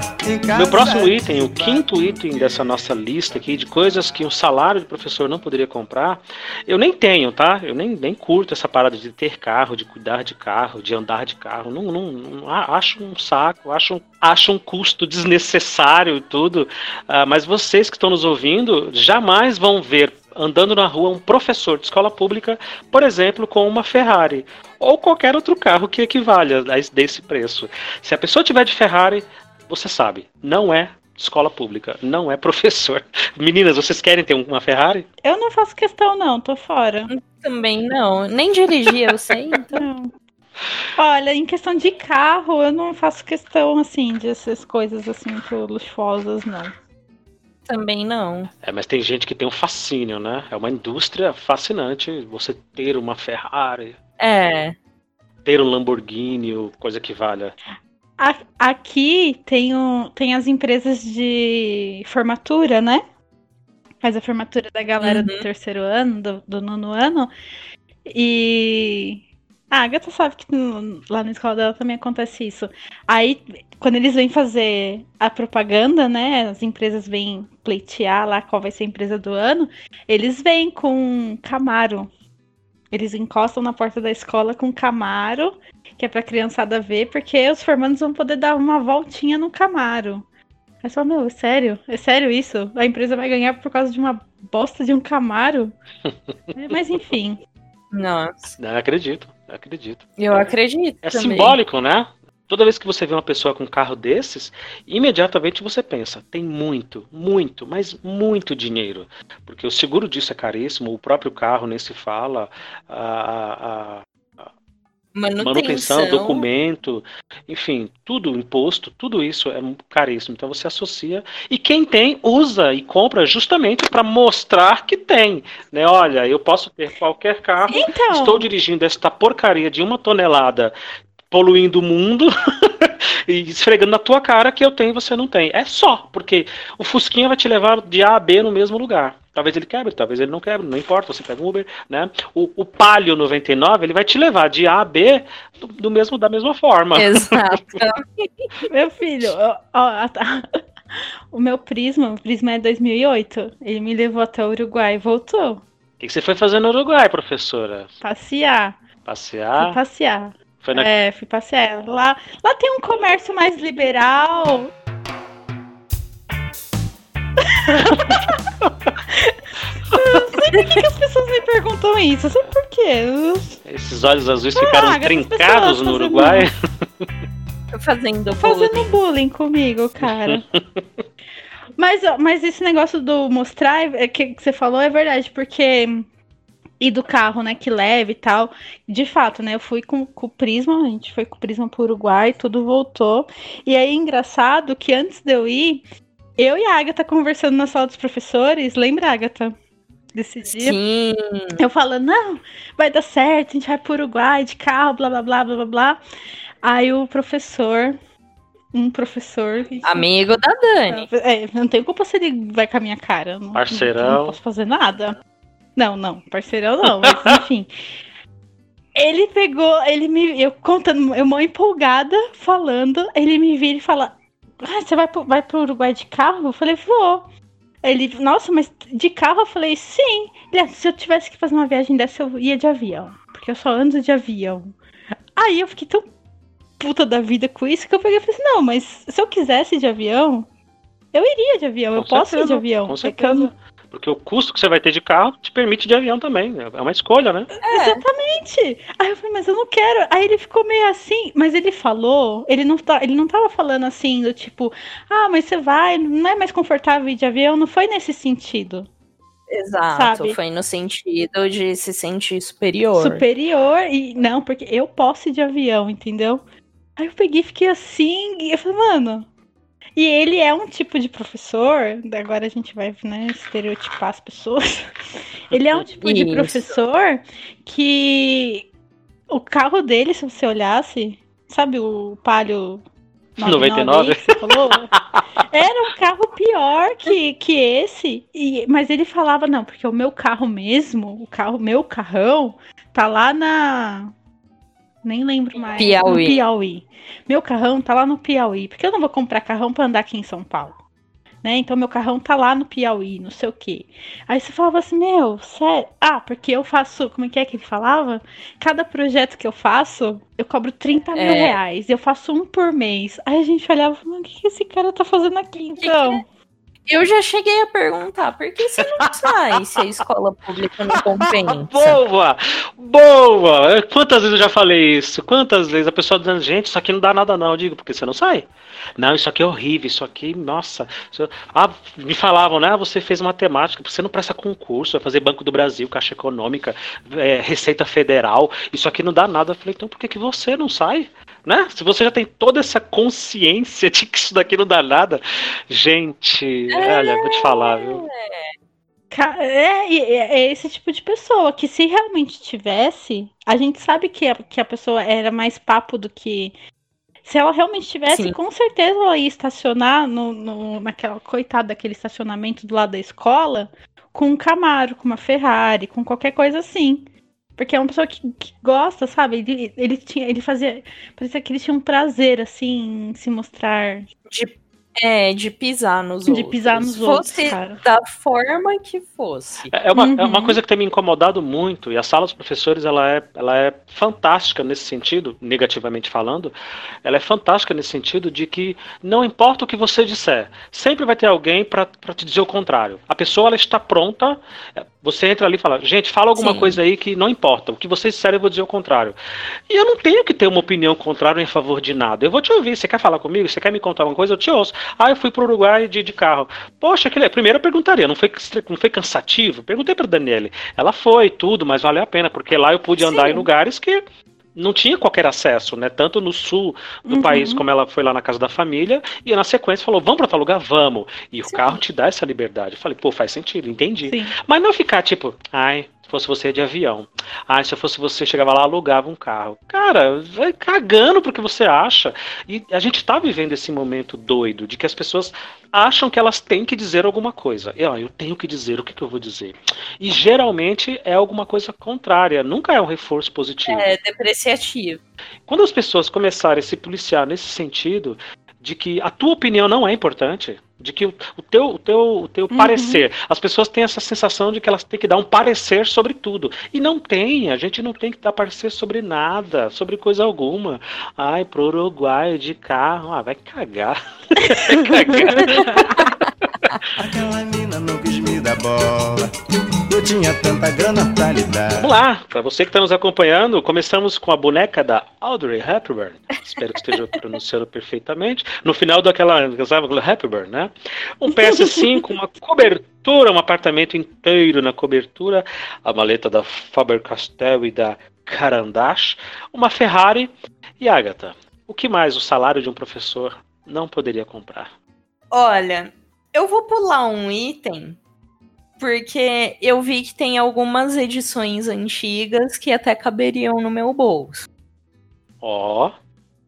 Meu próximo item, o quinto item dessa nossa lista aqui de coisas que um salário de professor não poderia comprar, eu nem tenho, tá? Eu nem, nem curto essa parada de ter carro, de cuidar de carro, de andar de carro. Não, não, não- acho um saco, acho um, acho um custo desnecessário e tudo. Ah, mas vocês que estão nos ouvindo jamais vão ver andando na rua um professor de escola pública, por exemplo, com uma Ferrari ou qualquer outro carro que equivale a esse- desse preço. Se a pessoa tiver de Ferrari, você sabe, não é escola pública, não é professor. Meninas, vocês querem ter uma Ferrari? Eu não faço questão, não, tô fora. também não. Nem dirigir, eu sei, então. Olha, em questão de carro, eu não faço questão, assim, dessas coisas, assim, muito luxuosas, não. Também não. É, mas tem gente que tem um fascínio, né? É uma indústria fascinante você ter uma Ferrari, É. ter um Lamborghini, ou coisa que valha. Aqui tem, o, tem as empresas de formatura, né? Faz a formatura da galera do Uhum. terceiro ano, do, do nono ano. E a Agatha sabe que no- lá na escola dela também acontece isso. Aí, quando eles vêm fazer a propaganda, né? As empresas vêm pleitear lá qual vai ser a empresa do ano, eles vêm com Camaro. Eles encostam na porta da escola com Camaro que é pra criançada ver, porque os formandos vão poder dar uma voltinha no Camaro. Aí só, meu, é sério? É sério isso? A empresa vai ganhar por causa de uma bosta de um Camaro? É, Mas enfim. Nossa. Não, acredito, acredito. Eu acredito. É também. simbólico, né? Toda vez que você vê uma pessoa com um carro desses, imediatamente você pensa, tem muito, muito, mas muito dinheiro. Porque o seguro disso é caríssimo, o próprio carro nem se fala, a, a- Manutenção. manutenção, documento, enfim, tudo, imposto, tudo isso é caríssimo. Então você associa. E quem tem, usa e compra justamente para mostrar que tem. Né? Olha, eu posso ter qualquer carro, Então, estou dirigindo esta porcaria de uma tonelada, poluindo o mundo. E esfregando na tua cara que eu tenho e você não tem. É só, porque o Fusquinha vai te levar de A a B no mesmo lugar. Talvez ele quebre, talvez ele não quebre, não importa, você pega um Uber, né? O, o Palio 99, ele vai te levar de A a B do, do mesmo, da mesma forma. Exato. meu filho, ó, ó, tá. o meu Prisma, o Prisma é 2008. Ele me levou até o Uruguai e voltou. O que, que você foi fazer no Uruguai, professora? Passear. Fui Passear? passear. Foi na... É, fui passear. Lá, lá tem um comércio mais liberal. isso. Eu sei por quê. Esses olhos azuis ficaram Ah, essas trincados no Uruguai. Fazendo bullying. Fazendo bullying comigo, cara. mas, mas esse negócio do mostrar é que que você falou é verdade, porque. E do carro, né, que leva e tal. De fato, né, eu fui com, com o Prisma, a gente foi com o Prisma pro Uruguai, tudo voltou. E aí, engraçado que antes de eu ir, eu e a Agatha conversando na sala dos professores, lembra, Agatha? Desse dia? Sim. Eu falando, não, vai dar certo, a gente vai pro Uruguai de carro, blá blá blá blá blá blá. Aí o professor, um professor. Amigo da Dani. É, eu não tenho culpa se ele vai com a minha cara. Não, Parceirão. Não posso fazer nada. Não, não, parceirão não, mas enfim. Ele pegou, ele me. Eu contando, eu mó empolgada, falando, ele me vira e fala: Ah, você vai pro, vai pro Uruguai de carro? Eu falei, vou. Ele, nossa, mas de carro? Eu falei, sim. Ele, "Ah, se eu tivesse que fazer uma viagem dessa, eu ia de avião. Porque eu só ando de avião. Aí eu fiquei tão puta da vida com isso que eu peguei e falei assim, não, mas se eu quisesse de avião, eu iria de avião, eu Com posso ir de certeza, avião. Com É que eu certeza. Porque o custo que você vai ter de carro te permite de avião também. É uma escolha, né? Exatamente. Aí eu falei, mas eu não quero. Aí ele ficou meio assim, mas ele falou, ele não, tá, ele não tava falando assim, do tipo, ah, mas você vai, não é mais confortável ir de avião, não foi nesse sentido. Exato. Sabe? Foi no sentido de se sentir superior. Superior, e não, porque eu posso ir de avião, entendeu? Aí eu peguei e fiquei assim, e eu falei, mano. E ele é um tipo de professor, agora a gente vai, né, estereotipar as pessoas. Ele é um tipo de Isso. professor que o carro dele, se você olhasse, sabe o Palio 99? que você falou? Era um carro pior que, que esse. E, mas ele falava, não, porque o meu carro mesmo, o carro, meu carrão, tá lá na. Nem lembro mais. Piauí. No Piauí. Meu carrão tá lá no Piauí. Porque eu não vou comprar carrão pra andar aqui em São Paulo. Né? Então meu carrão tá lá no Piauí, não sei o quê. Aí você falava assim, meu, sério? Ah, porque eu faço. Como é que é que ele falava? Cada projeto que eu faço, eu cobro 30 mil É. reais. Eu faço um por mês. Aí a gente olhava e falava, o que, que esse cara tá fazendo aqui, então? Eu já cheguei a perguntar, por que você não sai se a escola pública não compensa? Boa! Boa! Quantas vezes eu já falei isso? Quantas vezes a pessoa dizendo, gente, isso aqui não dá nada não. Eu digo, porque você não sai? Não, isso aqui é horrível, isso aqui, nossa. Isso... Ah, me falavam, né? Você fez matemática, você não presta concurso, vai fazer Banco do Brasil, Caixa Econômica, é, Receita Federal, isso aqui não dá nada. Eu falei, então por que, que você não sai? Né? Se você já tem toda essa consciência de que isso daqui não dá nada, gente, é, olha, vou te falar, viu? É, é, é, esse tipo de pessoa que se realmente tivesse, a gente sabe que a, que a pessoa era mais papo do que. Se ela realmente tivesse, Sim. com certeza ela ia estacionar no, no, naquela coitada daquele estacionamento do lado da escola com um Camaro, com uma Ferrari, com qualquer coisa assim. Porque é uma pessoa que, que gosta, sabe? Ele, ele, tinha, ele fazia. Parecia que ele tinha um prazer, assim, em se mostrar. De é, de pisar nos de outros. De pisar nos fosse outros, cara. da forma que fosse. É, é uma, uhum. é uma coisa que tem me incomodado muito, e a sala dos professores, ela é, ela é fantástica nesse sentido, negativamente falando, ela é fantástica nesse sentido de que não importa o que você disser, sempre vai ter alguém para te dizer o contrário. A pessoa, ela está pronta, você entra ali e fala, gente, fala alguma Sim. coisa aí que não importa. O que vocês disserem, eu vou dizer o contrário. E eu não tenho que ter uma opinião contrária em favor de nada. Eu vou te ouvir. Você quer falar comigo? Você quer me contar alguma coisa? Eu te ouço. Ah, eu fui pro Uruguai de, de carro. Poxa, aquele, primeiro eu perguntaria, não foi, não foi cansativo? Perguntei pra Daniele. Ela foi, tudo, mas valeu a pena, porque lá eu pude Sim. andar em lugares que não tinha qualquer acesso, né? Tanto no sul do uhum. país, como ela foi lá na casa da família, e na sequência falou: vamos para tal lugar? Vamos. E Sim. o carro te dá essa liberdade. Eu falei, pô, faz sentido, entendi. Sim. Mas não ficar tipo, ai, fosse você de avião. Ah, se fosse você, chegava lá, alugava um carro. Cara, vai cagando pro que você acha. E a gente tá vivendo esse momento doido de que as pessoas acham que elas têm que dizer alguma coisa. E, ó, eu tenho que dizer, o que, que eu vou dizer? E geralmente é alguma coisa contrária, nunca é um reforço positivo. É depreciativo. Quando as pessoas começarem a se policiar nesse sentido, de que a tua opinião não é importante, de que o, o teu, o teu, o teu uhum. parecer, as pessoas têm essa sensação de que elas têm que dar um parecer sobre tudo. E não tem, a gente não tem que dar parecer sobre nada, sobre coisa alguma. Ai, pro Uruguai de carro, ah, vai cagar. vai cagar. Aquela mina não quis me dar bola. Eu tinha tanta grana pra lhe dar. Vamos lá, pra você que está nos acompanhando, começamos com a boneca da Audrey Hepburn. Espero que esteja pronunciando perfeitamente. No final daquela, Hepburn, né? Um PS5, uma cobertura, um apartamento inteiro na cobertura, a maleta da Faber-Castell e da Carandash, uma Ferrari e Agatha. O que mais o salário de um professor não poderia comprar? Olha, eu vou pular um item, porque eu vi que tem algumas edições antigas que até caberiam no meu bolso. Ó. Oh.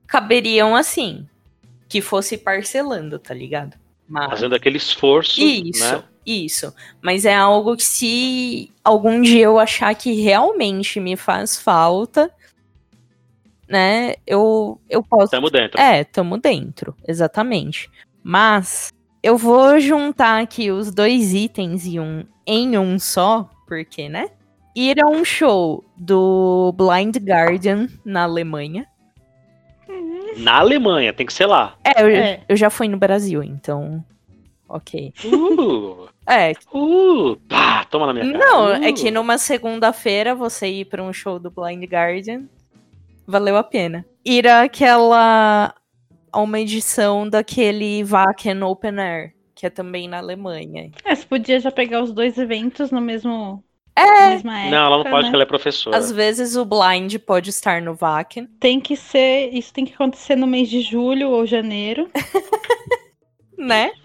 Caberiam assim. Que fosse parcelando, tá ligado? Mas... Fazendo aquele esforço. Isso, né? isso. Mas é algo que se algum dia eu achar que realmente me faz falta, né? Eu, eu posso. Tamo dentro. É, tamo dentro, exatamente. Mas eu vou juntar aqui os dois itens em um, em um só, porque, né? Ir a um show do Blind Guardian na Alemanha. Na Alemanha, tem que ser lá. É, eu, é. eu já fui no Brasil, então. Ok. Uh! é. Uh! Pá, toma na minha cara. Não, é uh. é que numa segunda-feira você ir para um show do Blind Guardian valeu a pena. Ir àquela a uma edição daquele Wacken Open Air, que é também na Alemanha. É, você podia já pegar os dois eventos no mesmo. É. Época, não, ela não pode, né? porque ela é professora. Às vezes o blind pode estar no Wacken. Tem que ser. Isso tem que acontecer no mês de julho ou janeiro. né?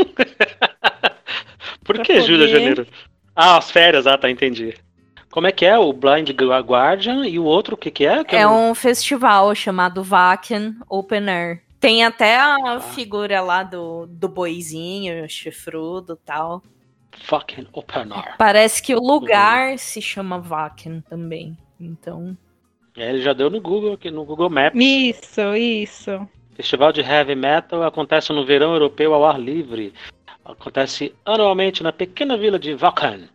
Por pra que poder... julho ou janeiro? Ah, as férias, ah, tá, entendi. Como é que é o Blind Guardian e o outro, o que que é? Que é um festival chamado Wacken Open Air. Tem até a ah. figura lá do, do boizinho, chifrudo e tal. Wacken Opener. Parece que o lugar uhum. se chama Wacken também. Então. É, ele já deu no Google, aqui no Google Maps. Isso, isso. Festival de Heavy Metal acontece no verão europeu ao ar livre. Acontece anualmente na pequena vila de Wacken.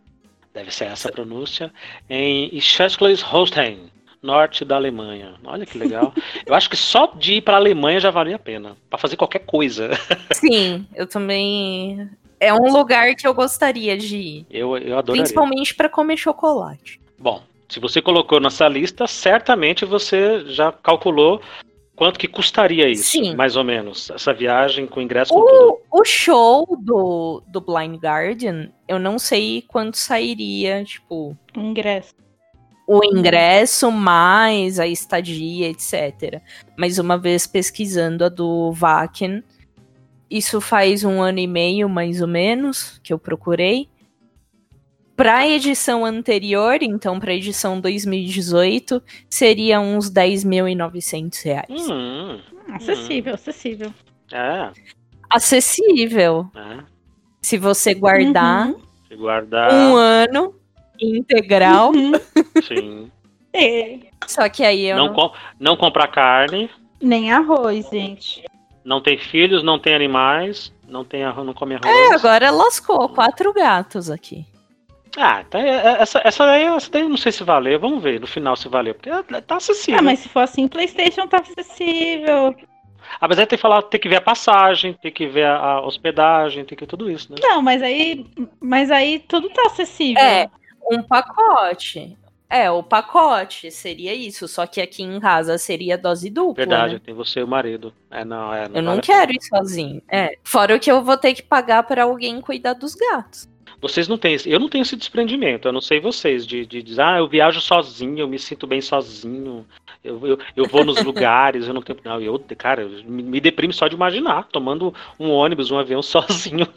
Deve ser essa a pronúncia. Em Schleswig-Holstein norte da Alemanha. Olha que legal. eu acho que só de ir para a Alemanha já valia a pena, para fazer qualquer coisa. Sim, eu também é um lugar que eu gostaria de ir. Eu, eu adoraria. Principalmente pra comer chocolate. Bom, se você colocou nessa lista, certamente você já calculou quanto que custaria isso, Sim. mais ou menos, essa viagem com ingresso com tudo. O, o show do, do Blind Guardian, eu não sei quanto sairia, tipo, Ingresso. O ingresso mais a estadia, etc. Mas uma vez pesquisando a do Vaken, isso faz um ano e meio, mais ou menos, que eu procurei. Pra edição anterior, então pra edição 2018, seria uns 10.900 reais. Hum, Acessível, acessível. é, Acessível. é. Se você guardar Uhum. Se guardar, um ano integral. Uhum. sim. É. Só que aí eu Não, não... com- não comprar carne, Nem arroz, gente. não tem filhos, não tem animais, não tem arroz, não come arroz. É, agora lascou. Quatro gatos aqui. Ah, tá, é- é- essa, essa, daí, essa daí eu não sei se valeu. Vamos ver no final se valeu. Porque é- tá acessível. Ah, mas se for assim, PlayStation tá acessível. Ah, mas aí tem que falar, tem que ver a passagem, tem que ver a, a hospedagem, tem que ver tudo isso, né? Não, mas aí, mas aí tudo tá acessível. É, um pacote. É, o pacote seria isso. Só que aqui em casa seria dose dupla. Verdade, né? tem você e o marido. É, não, é. Eu não vale a quero ir sozinho. É. Fora o que eu vou ter que pagar pra alguém cuidar dos gatos. Vocês não têm eu não tenho esse desprendimento, eu não sei vocês, de, de dizer, ah, eu viajo sozinho, eu me sinto bem sozinho, eu, eu, eu vou nos lugares, eu não tenho. Não, eu, cara, eu me, me deprime só de imaginar, tomando um ônibus, um avião sozinho.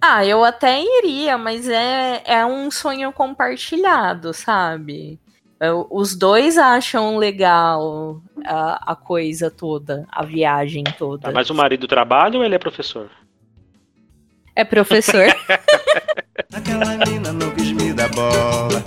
Ah, eu até iria, mas é, é um sonho compartilhado, sabe? Eu- os dois acham legal a, a coisa toda, a viagem toda. Tá, mas o marido trabalha ou ele é professor? É professor. Aquela mina não quis me dar bola.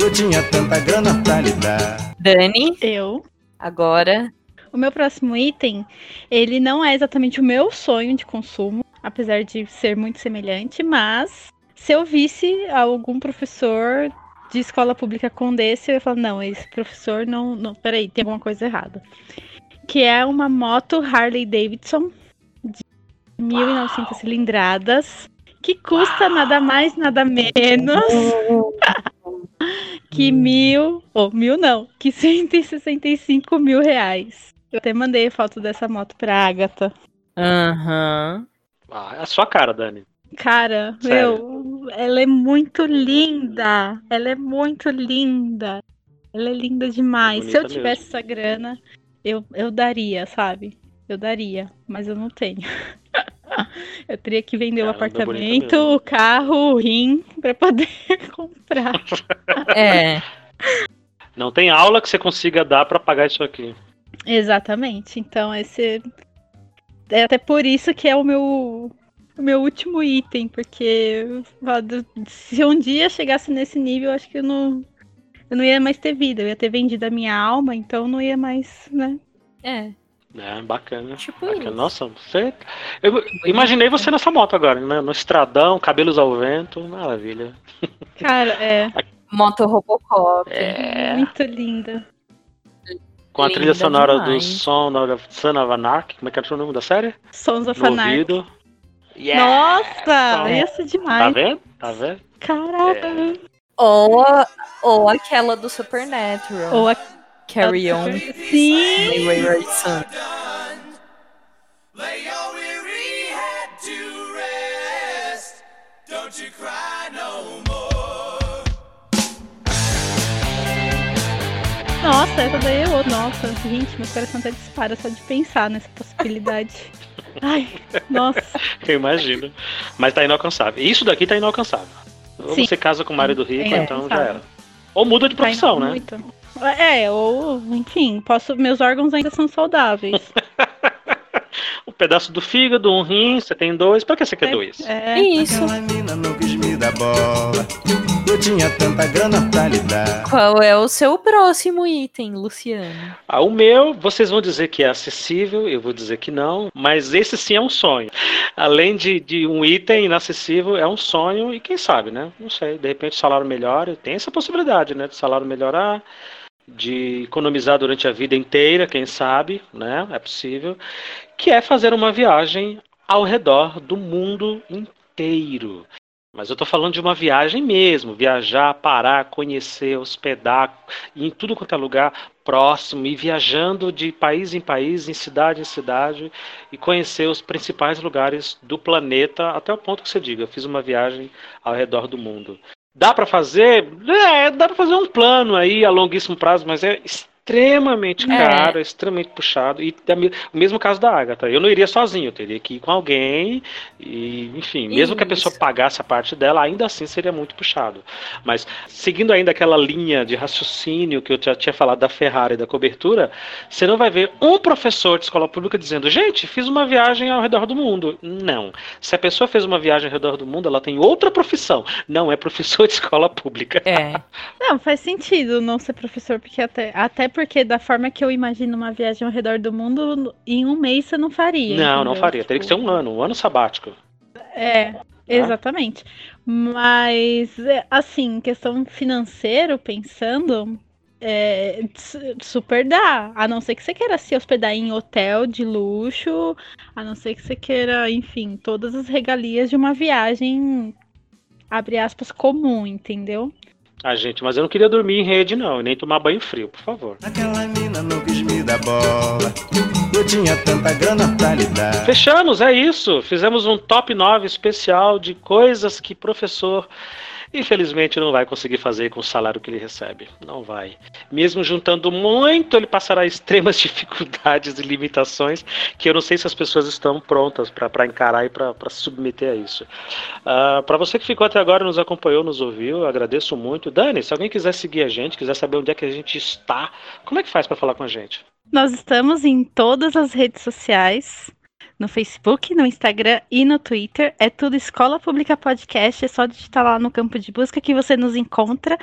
Eu tinha tanta grana pra lhe dar. Dani, Eu. agora. O meu próximo item, ele não é exatamente o meu sonho de consumo, apesar de ser muito semelhante, mas se eu visse algum professor de escola pública com desse, eu ia falar, não, esse professor não, não, peraí, tem alguma coisa errada. Que é uma moto Harley Davidson de 1.900 cilindradas, que custa nada mais, nada menos que mil, ou mil não, que 165 mil reais. Eu até mandei foto dessa moto pra Agatha. Aham. Ah, é a sua cara, Dani. Cara, Sério? meu, ela é muito linda. Ela é muito linda. Ela é linda demais. Se eu tivesse mesmo. essa grana, eu, eu daria, sabe? Eu daria, mas eu não tenho. eu teria que vender o é apartamento, o carro, o rim pra poder comprar. É. Não tem aula que você consiga dar pra pagar isso aqui. Exatamente. Então esse é até por isso que é o meu o meu último item, porque se um dia chegasse nesse nível, eu acho que eu não eu não ia mais ter vida, eu ia ter vendido a minha alma, então não ia mais, né? É. É, bacana. Tipo bacana. isso. Nossa, você. Eu imaginei você nessa moto agora, né? No estradão, cabelos ao vento, maravilha. Cara, é Moto Robocop. É. muito linda. Com a Linda trilha sonora do demais. Son of, Son of Anarchy, como é que era o nome da série? Sons of No Anarchy. ouvido. Nossa, Bom. ia ser Tá demais. vendo? Tá vendo? Caraca. Ou, ou aquela do Supernatural. Ou a Carry On. Sim. Wayward Son. Nossa, essa daí é outra. Nossa, gente, meu coração até dispara só de pensar nessa possibilidade. Ai, nossa. Eu imagino. Mas tá inalcançável. Isso daqui tá inalcançável. Ou Sim. você casa com o marido rico, É então já era. Ou muda de Tá profissão, indo né? É, ou, enfim, posso. Meus órgãos ainda são saudáveis. Um pedaço do fígado, um rim, você tem dois. Pra que você quer dois? É, Isso. Aquela mina não quis me dar bola. Eu tinha tanta grana pra lhe dar. Qual é o seu próximo item, Luciano? Ah, o meu, vocês vão dizer que é acessível, eu vou dizer que não, mas esse sim é um sonho. Além de, de um item inacessível, é um sonho e quem sabe, né? Não sei, de repente o salário melhora, tem essa possibilidade, né? De salário melhorar, de economizar durante a vida inteira, quem sabe, né? É possível. Que é fazer uma viagem ao redor do mundo inteiro. Mas eu tô falando de uma viagem mesmo, viajar, parar, conhecer, hospedar, em tudo quanto é lugar próximo, e viajando de país em país, em cidade em cidade, e conhecer os principais lugares do planeta, até o ponto que você diga, fiz uma viagem ao redor do mundo. Dá para fazer? É, dá para fazer um plano aí a longuíssimo prazo, mas é É. caro, extremamente puxado. E o mesmo caso da Agatha. Eu não iria sozinho, eu teria que ir com alguém. E, enfim, mesmo que a pessoa Isso. pagasse a parte dela, ainda assim seria muito puxado. Mas seguindo ainda aquela linha de raciocínio que eu já tinha falado da Ferrari e da cobertura, você não vai ver um professor de escola pública dizendo: gente, fiz uma viagem ao redor do mundo. Não. Se a pessoa fez uma viagem ao redor do mundo, ela tem outra profissão. Não é professor de escola pública. É. Não, faz sentido não ser professor, porque até, até porque da forma que eu imagino uma viagem ao redor do mundo, em um mês você não faria. Não, não entendeu? faria. Teria que ser um ano, um ano sabático. É, exatamente. Mas, é, assim, questão financeiro, pensando, é, su- super dá. A não ser que você queira se hospedar em hotel de luxo, a não ser que você queira, enfim, todas as regalias de uma viagem, abre aspas, comum, entendeu? Ah, gente, mas eu não queria dormir em rede, não, e nem tomar banho frio, por favor. Aquela mina não quis me dar bola. Eu tinha tanta grana pra lhe dar. Fechamos, é isso. Fizemos um top 9 especial de coisas que professor, infelizmente, não vai conseguir fazer com o salário que ele recebe. Não vai. Mesmo juntando muito, ele passará extremas dificuldades e limitações que eu não sei se as pessoas estão prontas para encarar e para se submeter a isso. para você que ficou até agora, nos acompanhou, nos ouviu, eu agradeço muito. Dani, se alguém quiser seguir a gente, quiser saber onde é que a gente está, como é que faz para falar com a gente? Nós estamos em todas as redes sociais. No Facebook, no Instagram e no Twitter. É tudo Escola Pública Podcast. É só digitar lá no campo de busca que você nos encontra.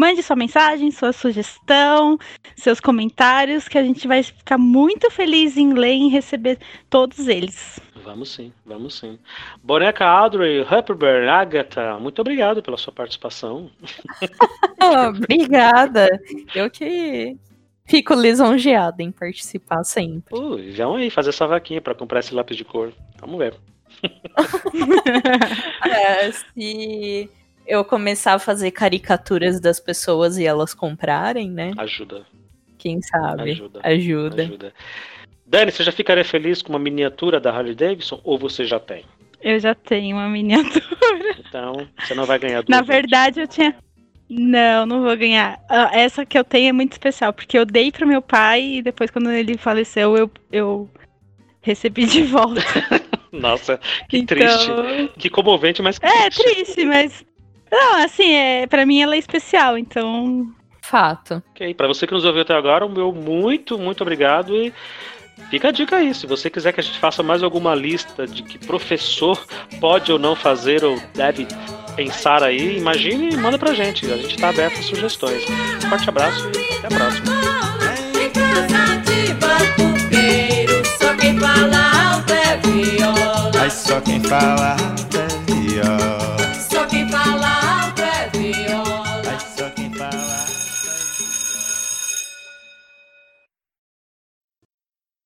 Mande sua mensagem, sua sugestão, seus comentários, que a gente vai ficar muito feliz em ler e receber todos eles. Vamos sim, vamos sim. Boneca Audrey, Hupperberg, Agatha, muito obrigado pela sua participação. Obrigada. Eu que fico lisonjeada em participar sempre. Uh, vão aí fazer essa vaquinha para comprar esse lápis de cor. Vamos ver. É, se eu começar a fazer caricaturas das pessoas e elas comprarem, né? Ajuda, Quem sabe? Ajuda, Ajuda. ajuda. Dani, você já ficaria feliz com uma miniatura da Harley Davidson ou você já tem? Eu já tenho uma miniatura. Então, você não vai ganhar duas Na vezes. verdade, eu tinha. Não, não vou ganhar. Ah, Essa que eu tenho é muito especial, porque eu dei pro meu pai e depois, quando ele faleceu, eu, eu recebi de volta. Nossa, que Então, triste. Que comovente, mas que É triste. triste, mas. Não, assim, é, pra mim ela é especial, então. Fato. Ok, para você que nos ouviu até agora, o meu muito, muito obrigado e fica a dica aí. Se você quiser que a gente faça mais alguma lista de que professor pode ou não fazer ou deve pensar aí, imagine e manda pra gente. A gente tá aberto a sugestões. Um forte abraço e até a próxima. Só quem fala alto é viola. Só quem fala